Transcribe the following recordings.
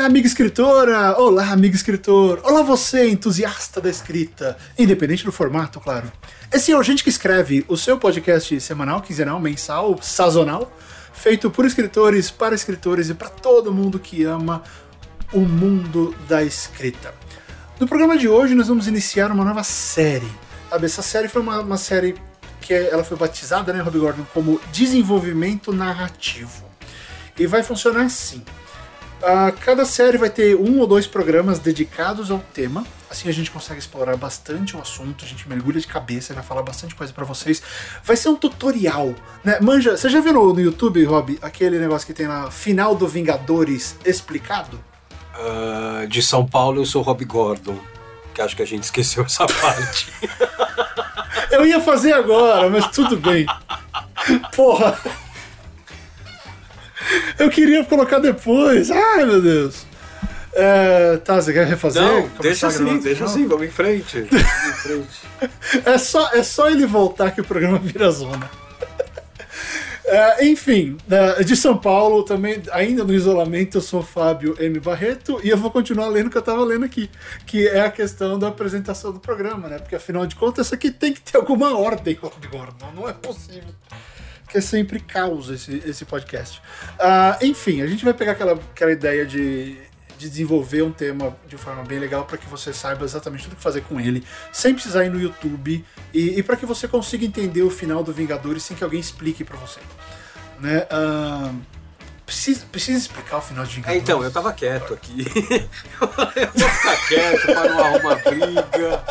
Olá, amiga escritora! Olá, amigo escritor! Olá, você, entusiasta da escrita, independente do formato, claro. Esse é o Gente que Escreve, o seu podcast semanal, quinzenal, mensal, sazonal, feito por escritores, para escritores e para todo mundo que ama o mundo da escrita. No programa de hoje, nós vamos iniciar uma nova série. Sabe, essa série foi uma, uma série que ela foi batizada, né, Rob Gordon, como Desenvolvimento Narrativo. E vai funcionar assim. Uh, cada série vai ter um ou dois programas dedicados ao tema. Assim a gente consegue explorar bastante o assunto, a gente mergulha de cabeça, vai falar bastante coisa para vocês. Vai ser um tutorial, né? Manja, você já viu no, no, YouTube, Rob, aquele negócio que tem lá, final do Vingadores explicado? Uh, de São Paulo eu sou Rob Gordon, que acho que a gente esqueceu essa parte. eu ia fazer agora, mas tudo bem. Porra! Eu queria colocar depois. Ai, meu Deus. É, tá, você quer refazer? Não, deixa assim, deixa assim, vamos em frente. Vamos em frente. é, só, é só ele voltar que o programa vira zona. É, enfim, de São Paulo, também, ainda no isolamento, eu sou Fábio M. Barreto e eu vou continuar lendo o que eu estava lendo aqui, que é a questão da apresentação do programa, né? Porque afinal de contas, isso aqui tem que ter alguma ordem, Gordon, não é possível que é sempre causa esse, esse podcast. Uh, enfim, a gente vai pegar aquela, aquela ideia de, de desenvolver um tema de forma bem legal para que você saiba exatamente tudo o que fazer com ele, sem precisar ir no YouTube e, e para que você consiga entender o final do Vingadores sem que alguém explique para você. Né? Uh, precisa, precisa explicar o final de Vingadores? É, então, eu tava quieto aqui. eu vou ficar quieto para não arrumar briga,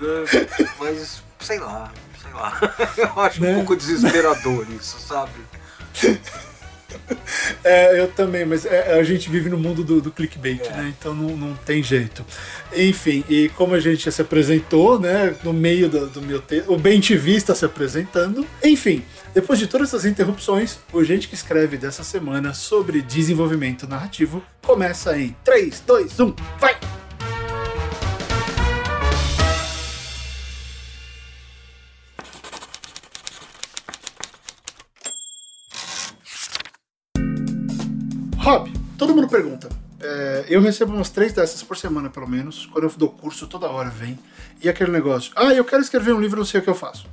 né? mas sei lá sei lá. Eu acho né? um pouco desesperador isso, sabe? É, eu também, mas é, a gente vive no mundo do, do clickbait, é. né? Então não, não tem jeito. Enfim, e como a gente já se apresentou, né? No meio do, do meu texto, o Bem TV está se apresentando. Enfim, depois de todas essas interrupções, o Gente que Escreve dessa semana sobre desenvolvimento narrativo começa em 3, 2, 1, vai! Todo mundo pergunta. É, eu recebo umas três dessas por semana, pelo menos. Quando eu dou curso, toda hora vem. E aquele negócio. Ah, eu quero escrever um livro, não sei o que eu faço.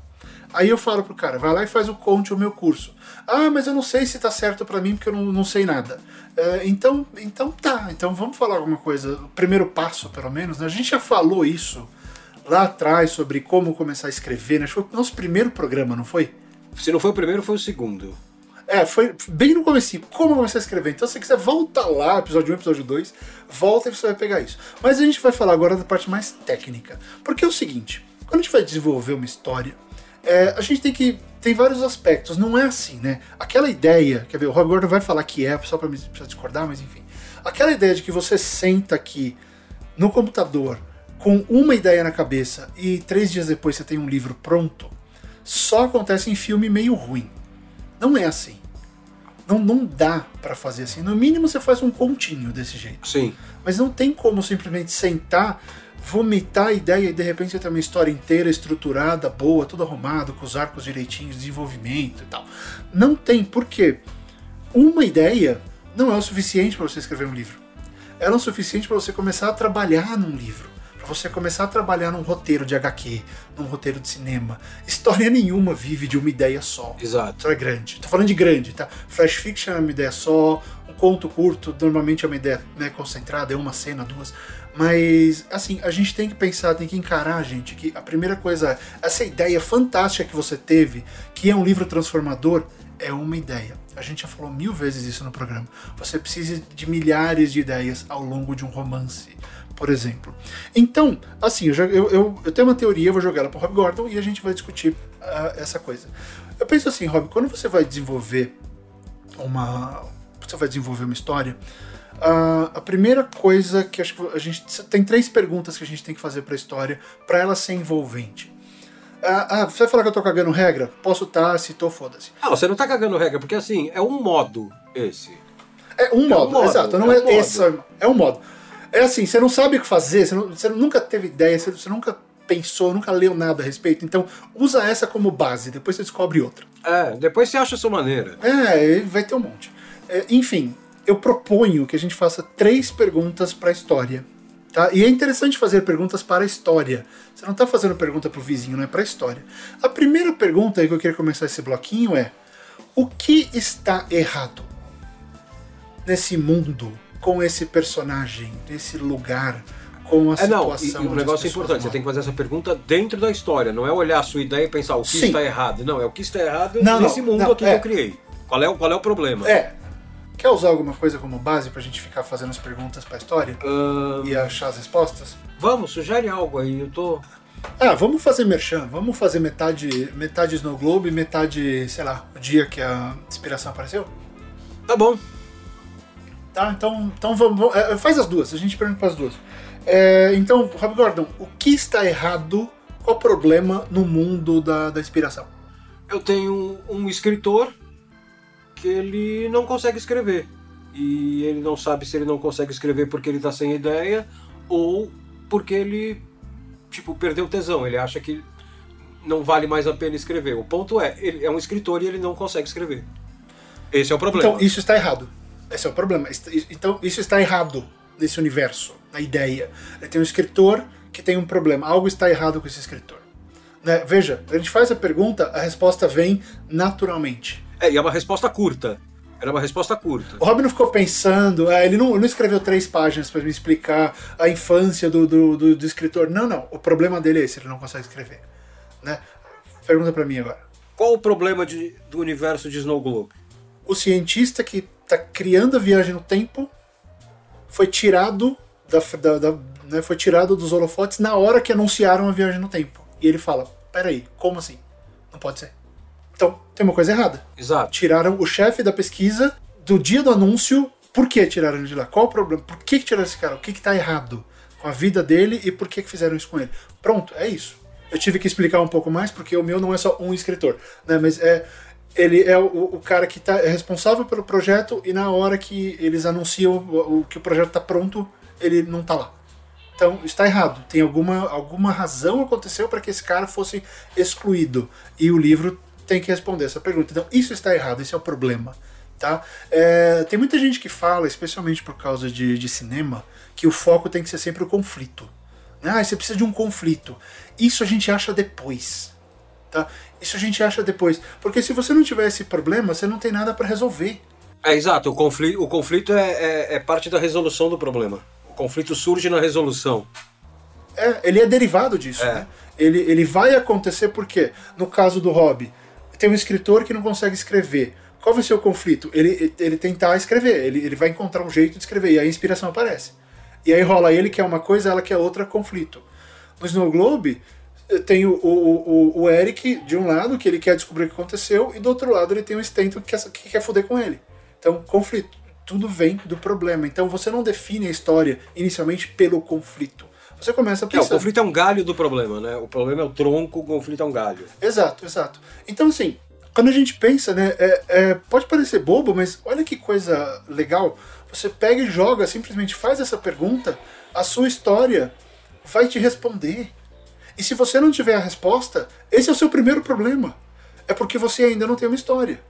Aí eu falo pro cara, vai lá e faz o conte o meu curso. Ah, mas eu não sei se tá certo para mim porque eu não, não sei nada. É, então, então tá, então vamos falar alguma coisa. O primeiro passo, pelo menos, né? A gente já falou isso lá atrás sobre como começar a escrever, né? Acho que foi o nosso primeiro programa, não foi? Se não foi o primeiro, foi o segundo. É, foi bem no começo. Como você escrever? Então, se você quiser, volta lá, episódio 1, episódio 2, volta e você vai pegar isso. Mas a gente vai falar agora da parte mais técnica. Porque é o seguinte, quando a gente vai desenvolver uma história, é, a gente tem que. Tem vários aspectos, não é assim, né? Aquela ideia, quer ver, o Rob Gordon vai falar que é, só pra me pra discordar, mas enfim. Aquela ideia de que você senta aqui no computador com uma ideia na cabeça e três dias depois você tem um livro pronto, só acontece em filme meio ruim. Não é assim. Não, não dá para fazer assim. No mínimo você faz um continho desse jeito. Sim. Mas não tem como simplesmente sentar, vomitar a ideia e de repente você tem uma história inteira estruturada, boa, tudo arrumado, com os arcos direitinhos, desenvolvimento e tal. Não tem, porque uma ideia não é o suficiente para você escrever um livro. Ela é o suficiente para você começar a trabalhar num livro você começar a trabalhar num roteiro de HQ, num roteiro de cinema. História nenhuma vive de uma ideia só. Exato. Isso é grande. Tô falando de grande, tá? Flash fiction é uma ideia só, um conto curto normalmente é uma ideia né, concentrada, é uma cena, duas. Mas, assim, a gente tem que pensar, tem que encarar, gente, que a primeira coisa é essa ideia fantástica que você teve, que é um livro transformador, é uma ideia. A gente já falou mil vezes isso no programa. Você precisa de milhares de ideias ao longo de um romance por exemplo. Então, assim, eu, eu, eu, eu, tenho uma teoria, eu vou jogar ela para Rob Gordon e a gente vai discutir uh, essa coisa. Eu penso assim, Rob, quando você vai desenvolver uma, você vai desenvolver uma história, uh, a primeira coisa que acho que a gente tem três perguntas que a gente tem que fazer para a história para ela ser envolvente. Ah, ah, você vai falar que eu tô cagando regra? Posso estar, tá, se tô, foda-se. Ah, você não tá cagando regra, porque assim, é um modo esse. É um, é modo, um modo, exato. Não é, é um esse, é um modo. É assim, você não sabe o que fazer, você, não, você nunca teve ideia, você, você, nunca pensou, nunca leu nada a respeito. Então, usa essa como base, depois você descobre outra. É, depois você acha a sua maneira. É, vai ter um monte. É, enfim, eu proponho que a gente faça três perguntas para a história. Tá? E é interessante fazer perguntas para a história. Você não está fazendo pergunta para o vizinho, não é para a história. A primeira pergunta que eu queria começar esse bloquinho é: o que está errado nesse mundo, com esse personagem, nesse lugar, com a É, não, e, situação? e um onde negócio importante, você moram? tem que fazer essa pergunta dentro da história, não é olhar a sua ideia e pensar o que Sim. está errado. Não, é o que está errado Não, nesse não, mundo não, aqui é. que eu criei. Qual é, o- qual é o problema? É. Quer usar alguma coisa como base pra gente ficar fazendo as perguntas pra história Ahn, e achar as respostas? vamos, sugere algo aí, eu tô. Ah, vamos fazer merchan, vamos fazer metade, metade Snow Globe e metade, sei lá, o dia que a inspiração apareceu? Tá bom. Tá, então, então vamos, vamos- é, faz as duas, a gente pergunta para as duas. É, então, Rob Gordon, o que está errado, qual o problema no mundo da, da inspiração? Eu tenho um escritor que ele não consegue escrever. E ele não sabe se ele não consegue escrever porque ele tá sem ideia ou porque ele, tipo, perdeu o tesão. Ele acha que não vale mais a pena escrever. O ponto é, ele é um escritor e ele não consegue escrever. Esse é o problema. Então, isso está errado. Esse é o problema. Então, isso está errado nesse universo, na ideia. Tem um escritor que tem um problema. Algo está errado com esse escritor. Né? Veja, a gente faz a pergunta, a resposta vem naturalmente. É, e é uma resposta curta. Era uma resposta curta. O Robin não ficou pensando, ah, ele não, não escreveu três páginas para me explicar a infância do, do, do- do escritor. Não, não. O problema dele é esse, ele não consegue escrever. Né? Pergunta para mim agora. Qual o problema de- do universo de Snow Globe? O cientista que está criando a viagem no tempo foi tirado da, da- da- né, foi tirado dos holofotes na hora que anunciaram a viagem no tempo. E ele fala: peraí, como assim? Não pode ser. Então, tem uma coisa errada. Exato. tiraram o chefe da pesquisa do dia do anúncio. Por que tiraram ele de lá? Qual o problema? Por que, que tiraram esse cara? O que, que tá errado com a vida dele e por que, que fizeram isso com ele? Pronto, é isso. Eu tive que explicar um pouco mais, porque o meu não é só um escritor, né? Mas é. Ele é o, o cara que tá, é responsável pelo projeto e na hora que eles anunciam o, o que o projeto tá pronto, ele não tá lá. Então, está errado. Tem alguma, alguma razão aconteceu para que esse cara fosse excluído. E o livro tem que responder essa pergunta. Então, isso está errado, esse é o problema. Tá? É, tem muita gente que fala, especialmente por causa de, de cinema, que o foco tem que ser sempre o conflito. Ah, você precisa de um conflito. Isso a gente acha depois. Tá? Isso a gente acha depois. Porque se você não tiver esse problema, você não tem nada para resolver. É, exato. O conflito, o conflito é, é- é parte da resolução do problema. O conflito surge na resolução. É, ele é derivado disso, É. né? Ele, ele vai acontecer porque, no caso do Hobby, tem um escritor que não consegue escrever. Qual vai ser o conflito? Ele, ele tentar escrever, ele, ele vai encontrar um jeito de escrever, e aí a inspiração aparece. E aí rola ele quer uma coisa, ela quer outra, conflito. No Snow Globe, tem o, o, o, o Eric, de um lado, que ele quer descobrir o que aconteceu, e do outro lado ele tem o Stanton que quer, que quer foder com ele. Então, conflito. Tudo vem do problema. Então você não define a história inicialmente pelo conflito. Você começa a É, o pensar. conflito é um galho do problema, né? O problema é o tronco, o conflito é um galho. Exato, exato. Então, assim, quando a gente pensa, né, é- é, pode parecer bobo, mas olha que coisa legal. Você pega e joga, simplesmente faz essa pergunta, a sua história vai te responder. E se você não tiver a resposta, esse é o seu primeiro problema. É porque você ainda não tem uma história.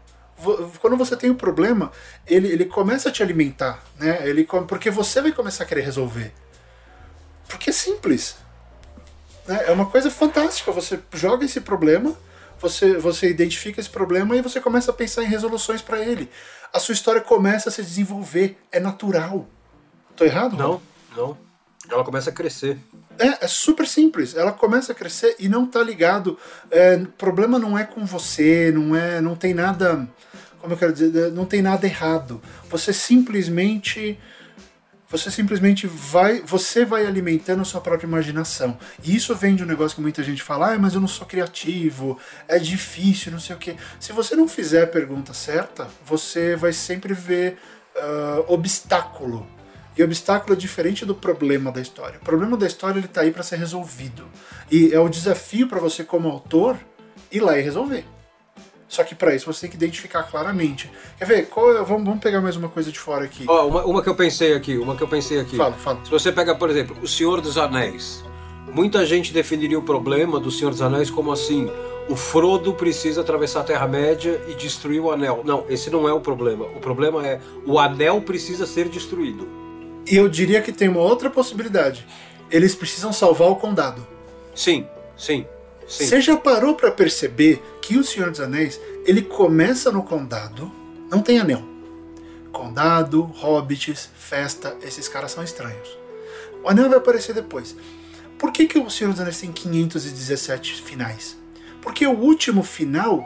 Quando você tem o problema, ele, ele começa a te alimentar, né? Ele, porque você vai começar a querer resolver. Porque é simples né? É uma coisa fantástica. Você joga esse problema, você, você identifica esse problema e você começa a pensar em resoluções para ele. A sua história começa a se desenvolver. É natural. Tô errado? Não, não. Ela começa a crescer. É, é super simples. Ela começa a crescer e não tá ligado. É, problema não é com você, não é, não tem nada, como eu quero dizer, não tem nada errado. Você simplesmente você simplesmente vai, você vai alimentando a sua própria imaginação. E isso vem de um negócio que muita gente fala, ah, mas eu não sou criativo, é difícil, não sei o quê. Se você não fizer a pergunta certa, você vai sempre ver ah, obstáculo. E obstáculo é diferente do problema da história. O problema da história ele tá aí para ser resolvido. E é o desafio para você como autor ir lá e resolver. Só que para isso você tem que identificar claramente. Quer ver? Qual é- vamos, vamos pegar mais uma coisa de fora aqui. Ó, uma, uma que eu pensei aqui, uma que eu pensei aqui. Fala, fala. Se você pega, por exemplo, O Senhor dos Anéis, muita gente definiria o problema do Senhor dos Anéis como assim: o Frodo precisa atravessar a Terra-média e destruir o anel. Não, esse não é o problema. O problema é o anel precisa ser destruído. E eu diria que tem uma outra possibilidade. Eles precisam salvar o condado. Sim, sim, sim. Você já parou para perceber que o Senhor dos Anéis, ele começa no condado, não tem anel. Condado, hobbits, festa, esses caras são estranhos. O anel vai aparecer depois. Por que, que o Senhor dos Anéis tem 517 finais? Porque o último final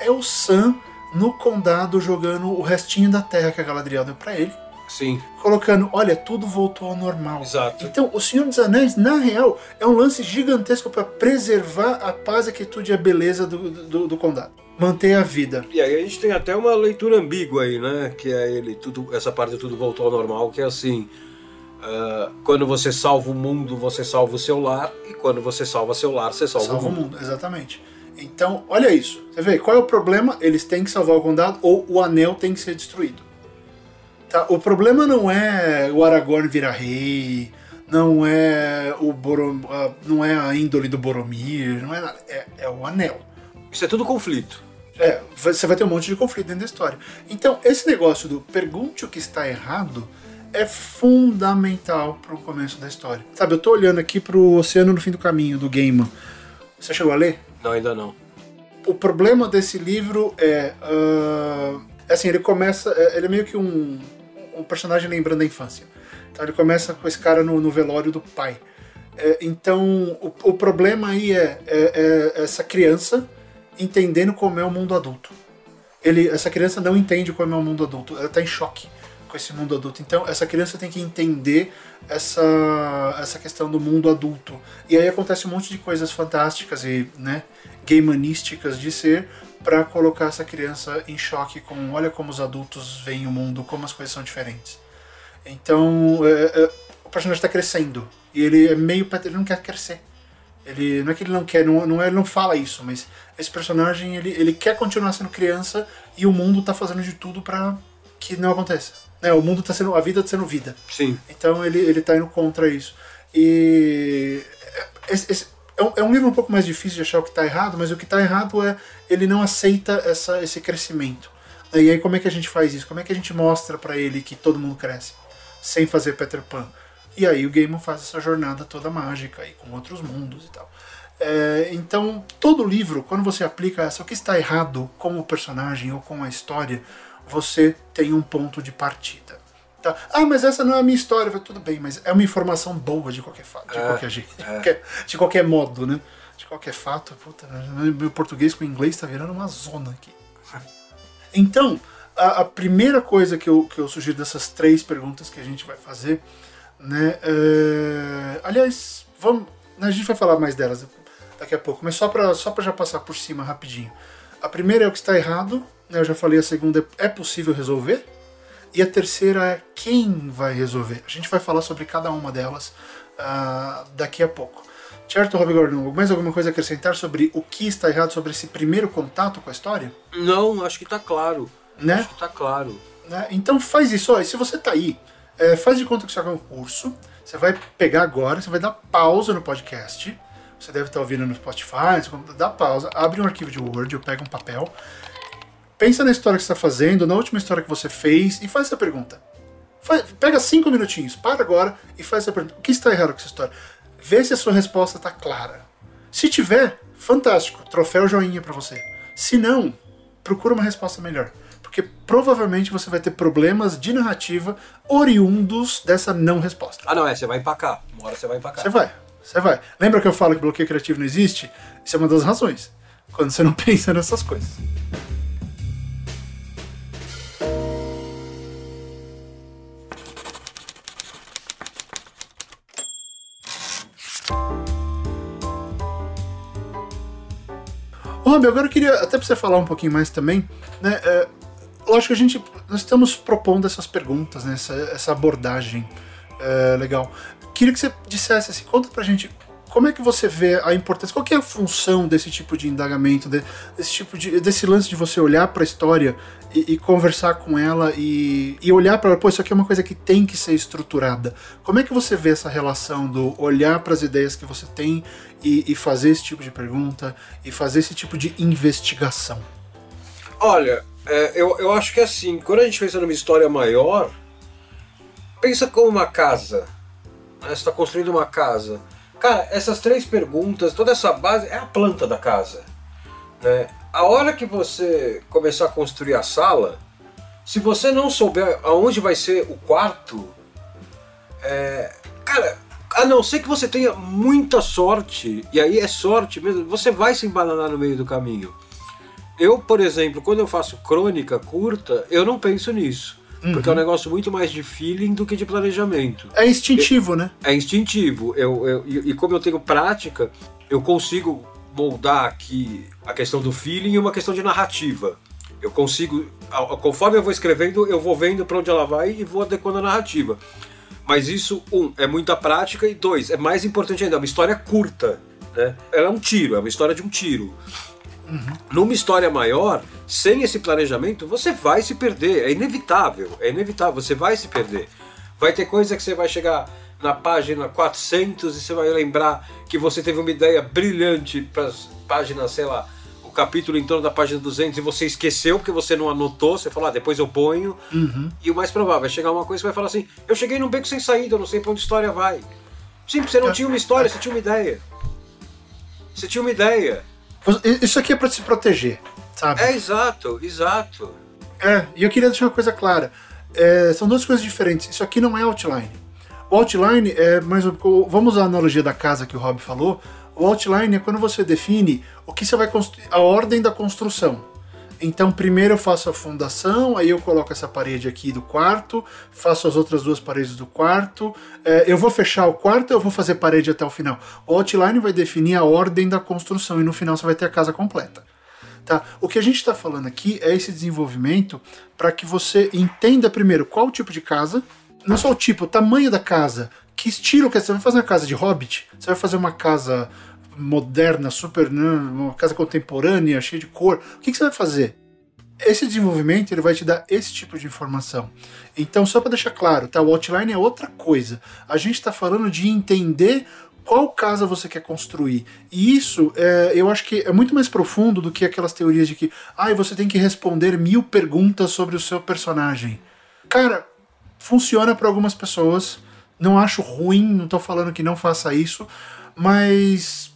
é o Sam no condado jogando o restinho da terra que a Galadriel deu para ele. Sim. Colocando, olha, tudo voltou ao normal. Exato. Então, o Senhor dos Anéis, na real, é um lance gigantesco para preservar a paz, a quietude e a beleza do, do, do, condado. Manter a vida. E aí a gente tem até uma leitura ambígua aí, né? Que é ele, tudo, essa parte tudo voltou ao normal, que é assim. Uh, quando você salva o mundo, você salva o seu lar, e quando você salva seu lar, você salva, salva o mundo. mundo. Exatamente. Então, olha isso. Você vê, qual é o problema? Eles têm que salvar o condado ou o anel tem que ser destruído. Tá? O problema não é o Aragorn virar rei, não é o Borom, não é a índole do Boromir, não é nada. É, é o anel. Isso é tudo conflito. É, você vai ter um monte de conflito dentro da história. Então, esse negócio do pergunte o que está errado é fundamental para o começo da história. Sabe, eu tô olhando aqui pro Oceano no Fim do Caminho, do Gaiman. Você chegou a ler? Não, ainda não. O problema desse livro é. Uh, assim, ele começa. É, ele é meio que um, um personagem lembrando da infância. Então ele começa com esse cara no, no velório do pai. É, então o, o, problema aí é, é, é, essa criança entendendo como é o mundo adulto. Ele, essa criança não entende como é o mundo adulto, ela está em choque com esse mundo adulto. Então essa criança tem que entender essa, essa questão do mundo adulto. E aí acontece um monte de coisas fantásticas e né, gaymanísticas de ser para colocar essa criança em choque com olha como os adultos veem o mundo, como as coisas são diferentes. Então é, é, o personagem está crescendo e ele é meio ele não quer crescer. Ele não é que ele não quer, não, não é, ele não fala isso, mas esse personagem ele, ele quer continuar sendo criança e o mundo está fazendo de tudo para que não aconteça. Né? O mundo está sendo, a vida está sendo vida. Sim. Então ele ele está indo contra isso. E esse, esse, é, um, é um livro um pouco mais difícil de achar o que está errado, mas o que está errado é ele não aceita essa, esse crescimento. E aí como é que a gente faz isso? Como é que a gente mostra para ele que todo mundo cresce sem fazer Peter Pan? E aí o Gaiman faz essa jornada toda mágica aí com outros mundos e tal. É, então todo livro, quando você aplica essa, o que está errado com o personagem ou com a história, você tem um ponto de partida. Tá? Ah, mas essa não é a minha história. Tudo bem, mas é uma informação boa de qualquer fato, de é, qualquer jeito, é. de, qualquer, de qualquer modo, né? De qualquer fato, puta, meu português com o inglês está virando uma zona aqui. Então, a, a, primeira coisa que eu, que eu sugiro dessas três perguntas que a gente vai fazer, né? É, aliás, vamos, né, a gente vai falar mais delas daqui a pouco, mas só para só já passar por cima rapidinho. A primeira é o que está errado, né, eu já falei, a segunda é, é possível resolver, e a terceira é quem vai resolver. A gente vai falar sobre cada uma delas uh, daqui a pouco. Certo, Rob Gordon? Mais alguma coisa a acrescentar sobre o que está errado sobre esse primeiro contato com a história? Não, acho que está claro. Né? Acho que está claro. Né? Então faz isso. Ó, se você está aí, é, faz de conta que isso é um curso. Você vai pegar agora, você vai dar pausa no podcast. Você deve estar ouvindo no Spotify, dá pausa, abre um arquivo de Word, ou pega um papel Pensa na história que você está fazendo, na última história que você fez e faz essa pergunta. Faz, pega cinco minutinhos, para agora e faz essa pergunta. O que está errado com essa história? Vê se a sua resposta está clara. Se tiver, fantástico, troféu joinha para você. Se não, procura uma resposta melhor. Porque provavelmente você vai ter problemas de narrativa oriundos dessa não resposta. Ah, não, é, você vai empacar. Uma hora você vai empacar. Você vai, você vai. Lembra que eu falo que bloqueio criativo não existe? Isso é uma das razões. Quando você não pensa nessas coisas. Ô, agora eu queria até pra você falar um pouquinho mais também, né? É, lógico que a gente. Nós estamos propondo essas perguntas, né? Essa, essa abordagem é, legal. Queria que você dissesse assim, conta pra gente como é que você vê a importância? Qual é a função desse tipo de indagamento, desse tipo de desse lance de você olhar para a história e, e, conversar com ela e, e olhar para ela, pô, isso aqui é uma coisa que tem que ser estruturada. Como é que você vê essa relação do olhar para as ideias que você tem e, e fazer esse tipo de pergunta e fazer esse tipo de investigação? Olha, é, eu, eu acho que assim, quando a gente pensa numa história maior, pensa como uma casa. Né? Você está construindo uma casa. Cara, essas três perguntas, toda essa base é a planta da casa. Né? A hora que você começar a construir a sala, se você não souber aonde vai ser o quarto, é, cara, a não ser que você tenha muita sorte, e aí é sorte mesmo, você vai se embananar no meio do caminho. Eu, por exemplo, quando eu faço crônica curta, eu não penso nisso. Uhum. Porque é um negócio muito mais de feeling do que de planejamento. É instintivo, né? É instintivo. Eu, eu, e como eu tenho prática, eu consigo moldar aqui a questão do feeling e uma questão de narrativa. Eu consigo, conforme eu vou escrevendo, eu vou vendo para onde ela vai e vou adequando a narrativa. Mas isso, um, é muita prática e dois, é mais importante ainda, é uma história curta. Né? Ela é um tiro, é uma história de um tiro. Uhum. Numa história maior, sem esse planejamento, você vai se perder. É inevitável, é inevitável, você vai se perder. Vai ter coisa que você vai chegar na página 400 e você vai lembrar que você teve uma ideia brilhante para as páginas, sei lá, o capítulo em torno da página 200 e você esqueceu porque você não anotou, você falou, ah, depois eu ponho. Uhum. E o mais provável é chegar uma coisa que vai falar assim: eu cheguei num beco sem saída, eu não sei para onde a história vai. Sim, porque você não tinha uma história, você tinha uma ideia. Você tinha uma ideia. Isso aqui é para se proteger, sabe? É exato, exato. É, e eu queria deixar uma coisa clara. É, são duas coisas diferentes. Isso aqui não é outline. O outline é mais. Vamos usar a analogia da casa que o Rob falou. O outline é quando você define o que você vai construir, a ordem da construção. Então, primeiro eu faço a fundação, aí eu coloco essa parede aqui do quarto, faço as outras duas paredes do quarto. É, eu vou fechar o quarto ou eu vou fazer parede até o final? O outline vai definir a ordem da construção e no final você vai ter a casa completa. Tá? O que a gente está falando aqui é esse desenvolvimento para que você entenda primeiro qual o tipo de casa, não só o tipo, o tamanho da casa, que estilo que é. você vai fazer uma casa de hobbit, você vai fazer uma casa moderna, super, né, uma casa contemporânea, cheia de cor. O que, que você vai fazer? Esse desenvolvimento ele vai te dar esse tipo de informação. Então, só para deixar claro, tá? O outline é outra coisa. A gente está falando de entender qual casa você quer construir. E isso, é, eu acho que é muito mais profundo do que aquelas teorias de que ah, você tem que responder mil perguntas sobre o seu personagem. Cara, funciona para algumas pessoas. Não acho ruim, não estou falando que não faça isso, mas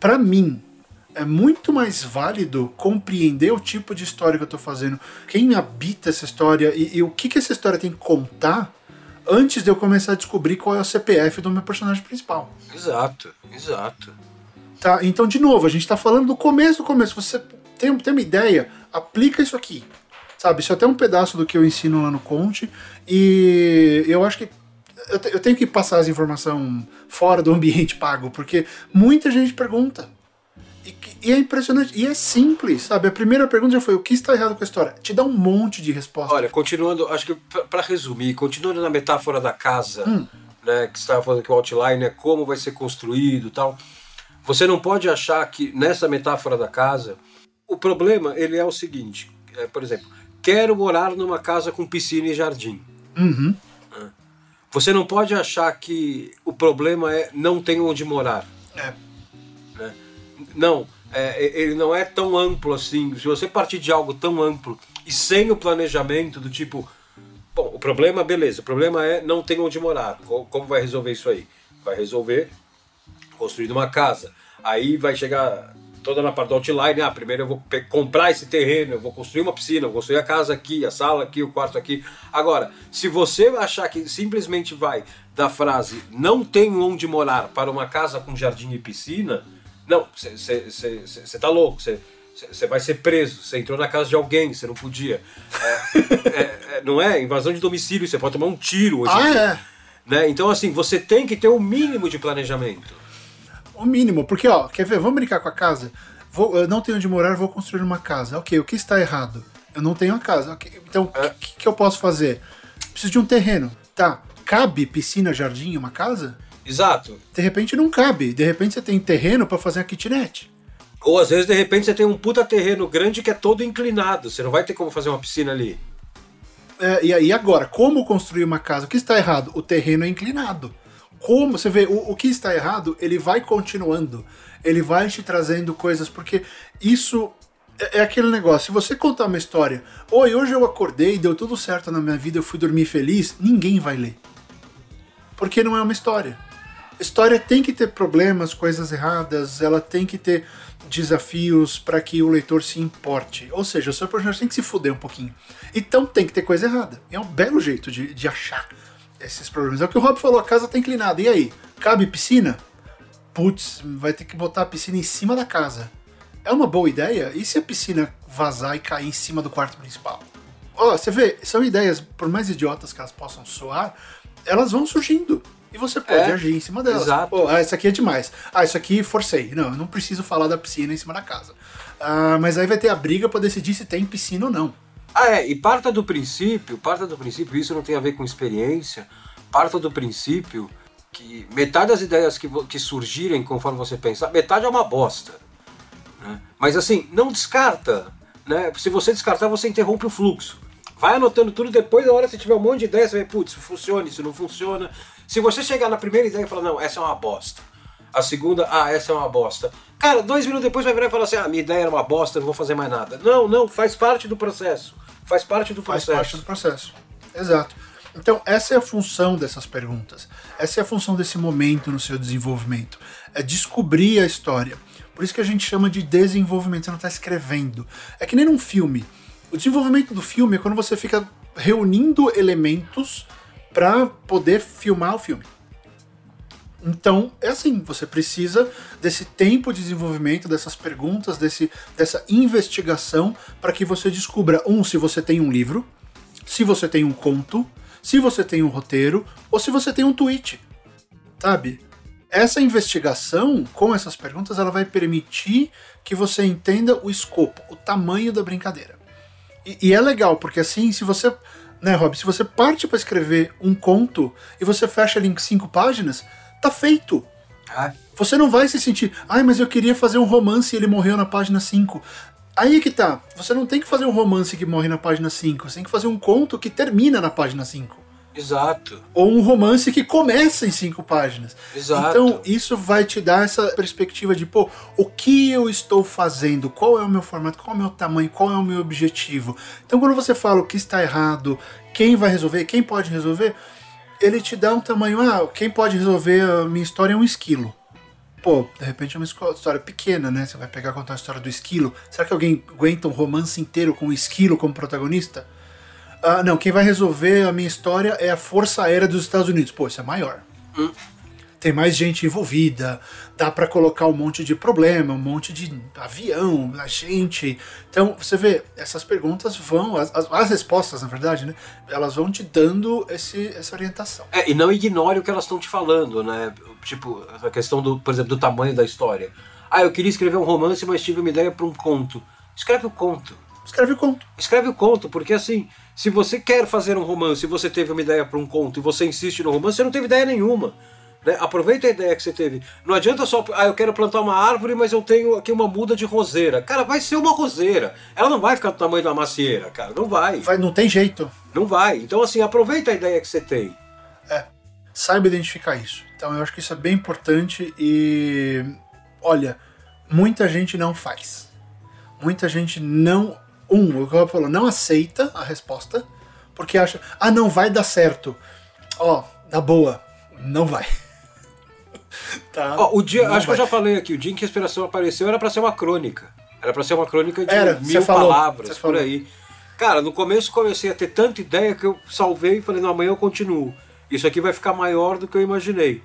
para mim, é muito mais válido compreender o tipo de história que eu estou fazendo, quem habita essa história e, e, o que, que essa história tem que contar antes de eu começar a descobrir qual é o CPF do meu personagem principal. Exato, exato. Tá, então, de novo, a gente está falando do começo do começo. Você tem, tem uma ideia, aplica isso aqui. Sabe, isso é até um pedaço do que eu ensino lá no Conte. E eu acho que eu, tenho que passar as informações fora do ambiente pago, porque muita gente pergunta. E, e, é impressionante, e é simples, sabe? A primeira pergunta já foi: o que está errado com a história? Te dá um monte de respostas. Olha, continuando, acho que para resumir, continuando na metáfora da casa, hum. né, que você estava falando que o outline é como vai ser construído tal. Você não pode achar que nessa metáfora da casa, o problema ele é o seguinte: é, por exemplo, quero morar numa casa com piscina e jardim. Uhum. Você não pode achar que o problema é não tem onde morar. É. Né? Não, é, ele não é tão amplo assim. Se você partir de algo tão amplo e sem o planejamento do tipo, bom, o problema, beleza, o problema é não tem onde morar. Como vai resolver isso aí? Vai resolver construindo uma casa. Aí vai chegar toda na parte do outline, ah, primeiro eu vou comprar esse terreno, eu vou construir uma piscina, eu vou construir a casa aqui, a sala aqui, o quarto aqui. Agora, se você achar que simplesmente vai da frase não tenho onde morar para uma casa com jardim e piscina, não, você tá louco, você vai ser preso, você entrou na casa de alguém, você não podia. É, é, é, não é? Invasão de domicílio, você pode tomar um tiro hoje. Ah, é? Né? Então, assim, você tem que ter o um mínimo de planejamento. O mínimo, porque, ó, quer ver? Vamos brincar com a casa? Vou, eu não tenho onde morar, vou construir uma casa. Ok, o que está errado? Eu não tenho a casa. Okay, então, o é. que, que eu posso fazer? Preciso de um terreno. Tá, cabe piscina, jardim, uma casa? Exato. De repente não cabe. De repente você tem terreno para fazer uma kitnet. Ou às vezes, de repente, você tem um puta terreno grande que é todo inclinado. Você não vai ter como fazer uma piscina ali. É, e aí agora, como construir uma casa? O que está errado? O terreno é inclinado. Como você vê, o, o que está errado, ele vai continuando. Ele vai te trazendo coisas, porque isso é, é aquele negócio. Se você contar uma história, oi, hoje eu acordei, deu tudo certo na minha vida, eu fui dormir feliz, ninguém vai ler. Porque não é uma história. História tem que ter problemas, coisas erradas, ela tem que ter desafios para que o leitor se importe. Ou seja, o seu personagem tem que se fuder um pouquinho. Então tem que ter coisa errada. É um belo jeito de, de achar esses problemas. É o que o Rob falou, a casa tá inclinada. E aí? Cabe piscina? Putz, vai ter que botar a piscina em cima da casa. É uma boa ideia? E se a piscina vazar e cair em cima do quarto principal? Ó, oh, você vê, são ideias, por mais idiotas que elas possam soar, elas vão surgindo. E você pode é, agir em cima delas. Exato. Oh, ah, isso aqui é demais. Ah, isso aqui forcei. Não, eu não preciso falar da piscina em cima da casa. Ah, mas aí vai ter a briga para decidir se tem piscina ou não. Ah, é, e parta do princípio, parta do princípio, isso não tem a ver com experiência, parta do princípio que metade das ideias que, que surgirem conforme você pensar, metade é uma bosta. Né? Mas assim, não descarta. Né? Se você descartar, você interrompe o fluxo. Vai anotando tudo, depois da hora você tiver um monte de ideia, você vai, putz, funciona, isso não funciona. Se você chegar na primeira ideia e falar, não, essa é uma bosta. A segunda, ah, essa é uma bosta. Cara, dois minutos depois vai virar e falar assim, ah, minha ideia era uma bosta, não vou fazer mais nada. Não, não, faz parte do processo. Faz parte do processo. Faz parte do processo. Exato. Então, essa é a função dessas perguntas. Essa é a função desse momento no seu desenvolvimento. É descobrir a história. Por isso que a gente chama de desenvolvimento. Você não está escrevendo. É que nem num filme. O desenvolvimento do filme é quando você fica reunindo elementos para poder filmar o filme. Então, é assim, você precisa desse tempo de desenvolvimento, dessas perguntas, desse, dessa investigação, para que você descubra, um, se você tem um livro, se você tem um conto, se você tem um roteiro, ou se você tem um tweet. Sabe? Essa investigação, com essas perguntas, ela vai permitir que você entenda o escopo, o tamanho da brincadeira. E, e é legal, porque assim, se você né, Rob? Se você parte para escrever um conto e você fecha ele em cinco páginas, tá feito. Ah. Você não vai se sentir, ai, mas eu queria fazer um romance e ele morreu na página 5. Aí é que tá. Você não tem que fazer um romance que morre na página 5. Você tem que fazer um conto que termina na página 5. Exato. Ou um romance que começa em cinco páginas. Exato. Então, isso vai te dar essa perspectiva de, pô, o que eu estou fazendo? Qual é o meu formato? Qual é o meu tamanho? Qual é o meu objetivo? Então, quando você fala o que está errado, quem vai resolver, quem pode resolver, ele te dá um tamanho. Ah, quem pode resolver a minha história é um esquilo. Pô, de repente é uma história pequena, né? Você vai pegar contar a história do esquilo. Será que alguém aguenta um romance inteiro com um esquilo como protagonista? Ah, não, quem vai resolver a minha história é a Força Aérea dos Estados Unidos. Pô, isso é maior. Hum. Tem mais gente envolvida, dá para colocar um monte de problema, um monte de avião, gente. Então, você vê, essas perguntas vão, as, as, as respostas, na verdade, né? Elas vão te dando esse, essa orientação. É, e não ignore o que elas estão te falando, né? Tipo, a questão, do, por exemplo, do tamanho da história. Ah, eu queria escrever um romance, mas tive uma ideia para um conto. Escreve o conto. Escreve o conto. Escreve o conto, porque assim, se você quer fazer um romance e você teve uma ideia para um conto e você insiste no romance, você não teve ideia nenhuma. Né? Aproveita a ideia que você teve. Não adianta só, ah, eu quero plantar uma árvore, mas eu tenho aqui uma muda de roseira. Cara, vai ser uma roseira. Ela não vai ficar do tamanho da macieira, cara. Não vai. vai não tem jeito. Não vai. Então, assim, aproveita a ideia que você tem. É. Saiba identificar isso. Então, eu acho que isso é bem importante e. Olha, muita gente não faz. Muita gente não um, o que eu falou, não aceita a resposta, porque acha, ah, não vai dar certo. Ó, oh, na boa, não vai. tá, oh, o dia, acho vai. que eu já falei aqui, o dia em que a inspiração apareceu era para ser uma crônica. Era para ser uma crônica de era, mil palavras, por aí. Cara, no começo comecei a ter tanta ideia que eu salvei e falei, não, amanhã eu continuo. Isso aqui vai ficar maior do que eu imaginei.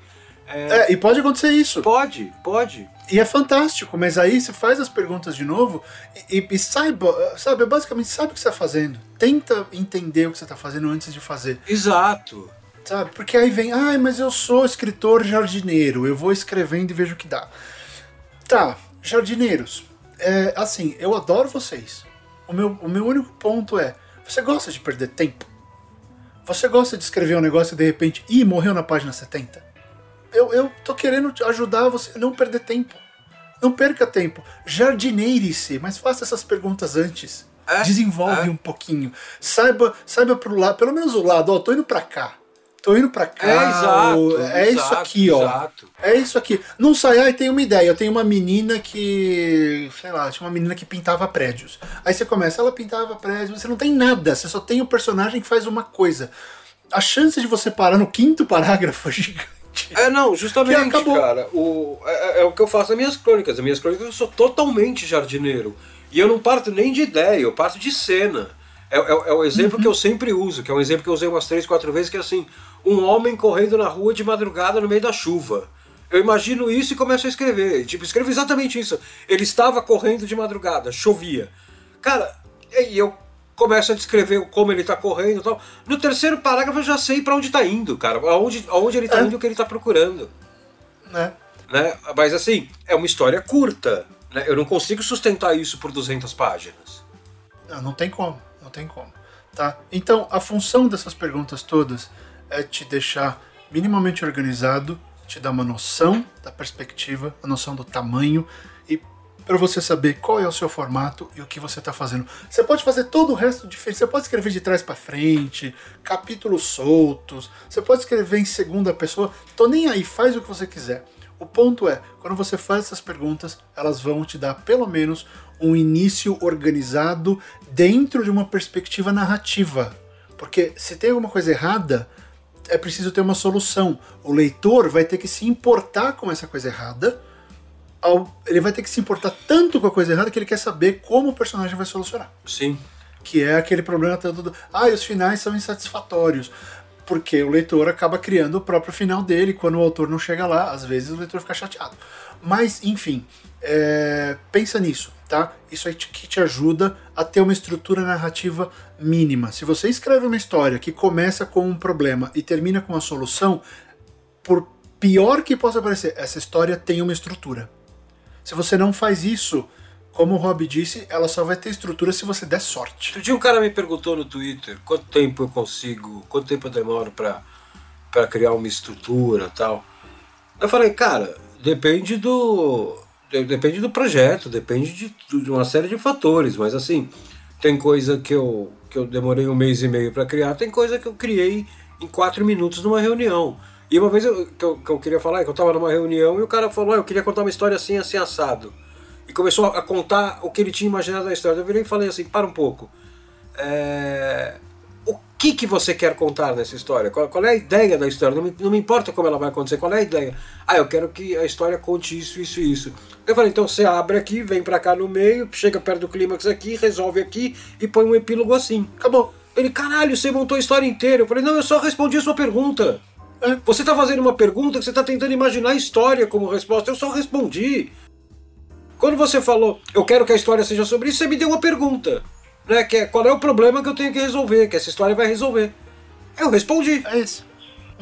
É... é, e pode acontecer isso. Pode, pode. E é fantástico, mas aí você faz as perguntas de novo e, e, e saiba, sabe, basicamente sabe o que você está fazendo. Tenta entender o que você está fazendo antes de fazer. Exato. Sabe? Porque aí vem, ai, ah, mas eu sou escritor jardineiro, eu vou escrevendo e vejo o que dá. Tá, jardineiros, é, assim, eu adoro vocês. O meu, o meu único ponto é, você gosta de perder tempo? Você gosta de escrever um negócio e de repente, ih, morreu na página 70? eu, eu tô querendo ajudar você a não perder tempo. Não perca tempo. Jardineire-se, mas faça essas perguntas antes. É, Desenvolve é. um pouquinho. Saiba, saiba pro lado, pelo menos o lado, ó, tô indo pra cá. Tô indo pra cá. É exato. É isso exato, aqui, ó. Exato. É isso aqui. Não sai, ai, tem uma ideia. Eu tenho uma menina que. Sei lá, tinha uma menina que pintava prédios. Aí você começa, ela pintava prédios, você não tem nada, você só tem o personagem que faz uma coisa. A chance de você parar no quinto parágrafo é gigante. É, não, justamente, cara. O, é, é o que eu faço nas minhas crônicas. As minhas crônicas eu sou totalmente jardineiro. E eu não parto nem de ideia, eu parto de cena. É, é- é o exemplo que eu sempre uso, que é um exemplo que eu usei umas três, quatro vezes, que é assim, um homem correndo na rua de madrugada no meio da chuva. Eu imagino isso e começo a escrever. Tipo, escrevo exatamente isso. Ele estava correndo de madrugada, chovia. Cara, e eu começo a descrever como ele tá correndo e tal. No terceiro parágrafo eu já sei pra onde tá indo, cara. Aonde, aonde ele tá É. indo e o que ele tá procurando Né? né? Mas assim, é uma história curta, né? Eu não consigo sustentar isso por 200 páginas. Não, não tem como, não tem como. Tá? Então, a função dessas perguntas todas é te deixar minimamente organizado, te dar uma noção da perspectiva, a noção do tamanho e para você saber qual é o seu formato e o que você está fazendo. Você pode fazer todo o resto diferente. Você pode escrever de trás para frente, capítulos soltos. Você pode escrever em segunda pessoa. Tô nem aí, faz o que você quiser. O ponto é, quando você faz essas perguntas, elas vão te dar pelo menos um início organizado dentro de uma perspectiva narrativa. Porque se tem alguma coisa errada, é preciso ter uma solução. O leitor vai ter que se importar com essa coisa errada. ele vai ter que se importar tanto com a coisa errada que ele quer saber como o personagem vai solucionar Sim. que é aquele problema todo do, ah, os finais são insatisfatórios. Porque o leitor acaba criando o próprio final dele, quando o autor não chega lá, às vezes o leitor fica chateado. Mas, enfim, é, pensa nisso, tá? Isso te- que te ajuda a ter uma estrutura narrativa mínima. Se você escreve uma história que começa com um problema e termina com a solução, por pior que possa parecer, essa história tem uma estrutura. Se você não faz isso, como o Rob disse, ela só vai ter estrutura se você der sorte. Outro dia um cara me perguntou no Twitter quanto tempo eu consigo, quanto tempo eu demoro pra criar uma estrutura tal. Eu falei, cara, depende do. De- Depende do projeto, depende de, de uma série de fatores, mas assim, tem coisa que eu, que eu demorei um mês e meio pra criar, tem coisa que eu criei em quatro minutos numa reunião. E uma vez eu, que, eu, que eu queria falar é que eu tava numa reunião e o cara falou, ah, eu queria contar uma história assim, assim, assado. E começou a contar o que ele tinha imaginado da história. Eu virei e falei assim, para um pouco. É, que, que você quer contar nessa história? Qual, qual é a ideia da história? Não me, não me importa como ela vai acontecer, qual é a ideia? Ah, eu quero que a história conte isso, isso e isso. Eu falei, então você abre aqui, vem pra cá no meio, chega perto do clímax aqui, resolve aqui e põe um epílogo assim. Acabou. Ele, caralho, você montou a história inteira. Eu falei, não, eu só respondi a sua pergunta. É. Você tá fazendo uma pergunta que você tá tentando imaginar a história como resposta. Eu só respondi. Quando você falou, eu quero que a história seja sobre isso, você me deu uma pergunta. Né, que é, qual é o problema que eu tenho que resolver, que essa história vai resolver. Eu respondi. É isso.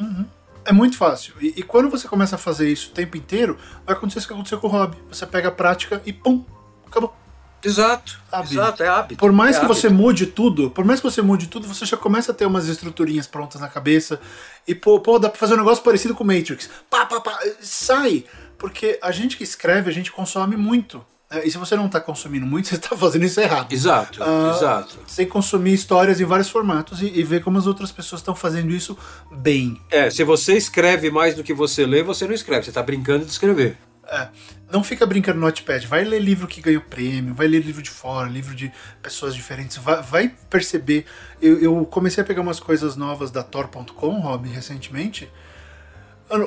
Uhum. É muito fácil. E, e quando você começa a fazer isso o tempo inteiro, vai acontecer isso que aconteceu com o Rob. Você pega a prática e pum, acabou. Exato. Hábito. Exato, é hábito. Por mais é que você hábito. mude tudo, por mais que você mude tudo, você já começa a ter umas estruturinhas prontas na cabeça. E pô, pô dá pra fazer um negócio parecido com Matrix. Pá, pá, pá, sai! Porque a gente que escreve, a gente consome muito. Né? E se você não tá consumindo muito, você tá fazendo isso errado. Exato, Ah, exato. Você que consumir histórias em vários formatos e, e ver como as outras pessoas estão fazendo isso bem. É, se você escreve mais do que você lê, você não escreve, você tá brincando de escrever. É, não fica brincando no Notepad, vai ler livro que ganhou prêmio, vai ler livro de fora, livro de pessoas diferentes, vai, vai perceber. Eu, eu comecei a pegar umas coisas novas da Tor.com, Rob, recentemente.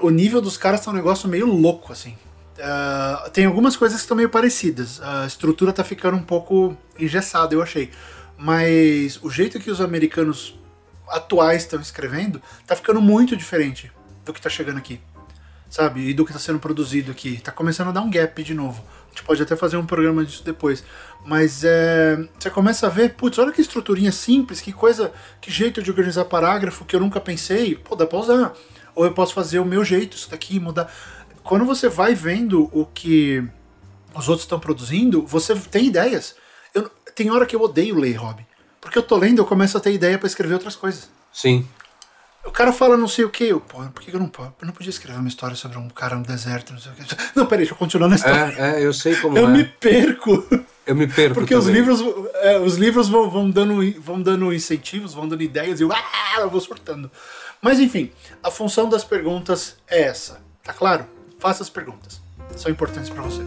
O nível dos caras tá um negócio meio louco, assim. Ah, tem algumas coisas que estão meio parecidas. A estrutura tá ficando um pouco engessada, eu achei. Mas o jeito que os americanos atuais estão escrevendo tá ficando muito diferente do que tá chegando aqui sabe? E do que está sendo produzido aqui. Tá começando a dar um gap de novo. A gente pode até fazer um programa disso depois. Mas é, você começa a ver, putz, olha que estruturinha simples, que coisa, que jeito de organizar parágrafo que eu nunca pensei. Pô, dá pra usar. Ou eu posso fazer o meu jeito, isso daqui, mudar. Quando você vai vendo o que os outros estão produzindo, você tem ideias. Eu, tem hora que eu odeio ler, Rob. Porque eu tô lendo, eu começo a ter ideia para escrever outras coisas. Sim. O cara fala não sei o que, eu, pô, por que eu não, eu não podia escrever uma história sobre um cara no deserto, não sei o que. Não, peraí, deixa eu continuar na história. É, é eu sei como eu é. me perco. Eu me perco Porque também. os livros, é, os livros vão, vão, dando, vão dando incentivos, vão dando ideias e eu, ah, eu vou surtando. Mas enfim, a função das perguntas é essa, tá claro? Faça as perguntas, são importantes para você.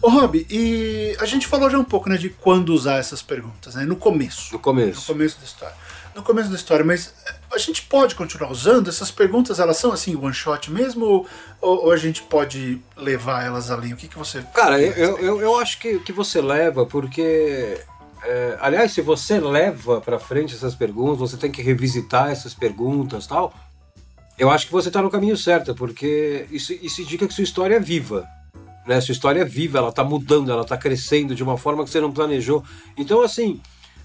Ô Rob, e a gente falou já um pouco né, de quando usar essas perguntas, né? No começo. No No começo. começo da história. No começo da história, mas eh, a gente pode continuar usando essas perguntas, elas são assim, one shot mesmo, ou, ou- a gente pode levar elas além? O que, que você. Cara, eu, eu, eu- acho que, que você leva, porque. é, aliás, se você leva pra frente essas perguntas, você tem que revisitar essas perguntas tal. Eu acho que você tá no caminho certo, porque isso, isso indica que sua história é viva. Né? Sua história é viva, ela tá mudando, ela tá crescendo de uma forma que você não planejou. Então, assim,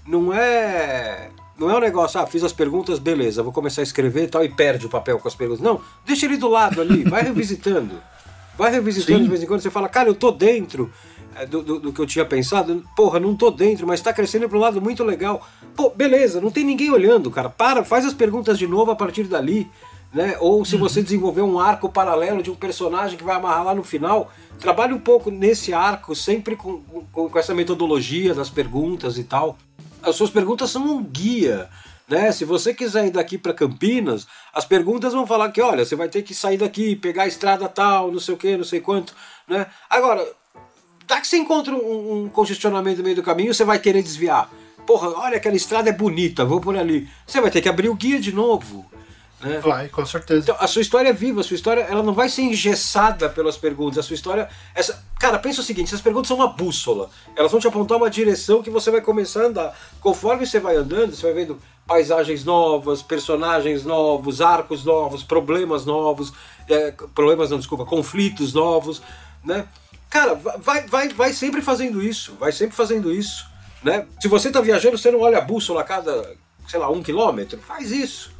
não é. Não é um negócio, ah, fiz as perguntas, beleza, vou começar a escrever e tal, e perde o papel com as perguntas. Não, deixa ele do lado ali, vai revisitando. Vai revisitando Sim. de vez em quando, você fala, cara, eu tô dentro é, do, do, do que eu tinha pensado. Porra, não tô dentro, mas tá crescendo pra um lado muito legal. Pô, beleza, não tem ninguém olhando, cara. Para, faz as perguntas de novo a partir dali. Né? Ou se você desenvolver um arco paralelo de um personagem que vai amarrar lá no final, trabalhe um pouco nesse arco, sempre com, com, com essa metodologia das perguntas e tal. As suas perguntas são um guia. Né? Se você quiser ir daqui para Campinas, as perguntas vão falar que, olha, você vai ter que sair daqui, pegar a estrada tal, não sei o que, não sei quanto. Né? Agora, dá que você encontra um, um congestionamento no meio do caminho, você vai querer desviar. Porra, olha, aquela estrada é bonita, vou por ali. Você vai ter que abrir o guia de novo. Né? Vai, com certeza. Então, a sua história é viva, a sua história ela não vai ser engessada pelas perguntas. A sua história. Essa, cara, pensa o seguinte: essas perguntas são uma bússola. Elas vão te apontar uma direção que você vai começar a andar. Conforme você vai andando, você vai vendo paisagens novas, personagens novos, arcos novos, problemas novos. é, problemas não, desculpa, conflitos novos. Né? Cara, vai, vai, vai sempre fazendo isso. Vai sempre fazendo isso. Né? Se você está viajando, você não olha a bússola a cada, sei lá, um quilômetro. Faz isso.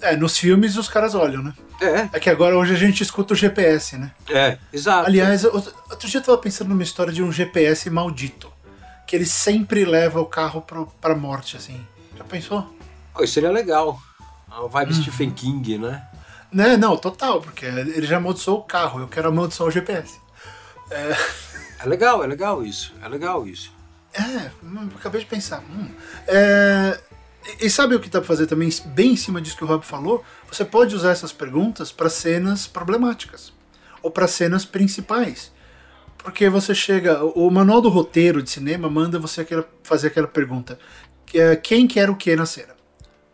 É, nos filmes os caras olham, né? É, É que agora hoje a gente escuta o GPS, né? é, exato. Aliás, outro, outro dia eu tava pensando numa história de um GPS maldito. Que ele sempre leva o carro pro, pra morte, assim. Já pensou? Pô, isso seria legal. Uma vibe Stephen King, né? Né, não, total, porque ele já amaldiçoou o carro, eu quero amaldiçoar o GPS. É legal, é legal isso. É legal isso. É, hum, acabei de pensar. hum. É, e, sabe o que dá pra fazer também, bem em cima disso que o Rob falou? Você pode usar essas perguntas para cenas problemáticas ou para cenas principais. Porque você chega. O manual do roteiro de cinema manda você aquela- fazer aquela pergunta: é, quem quer o que na cena?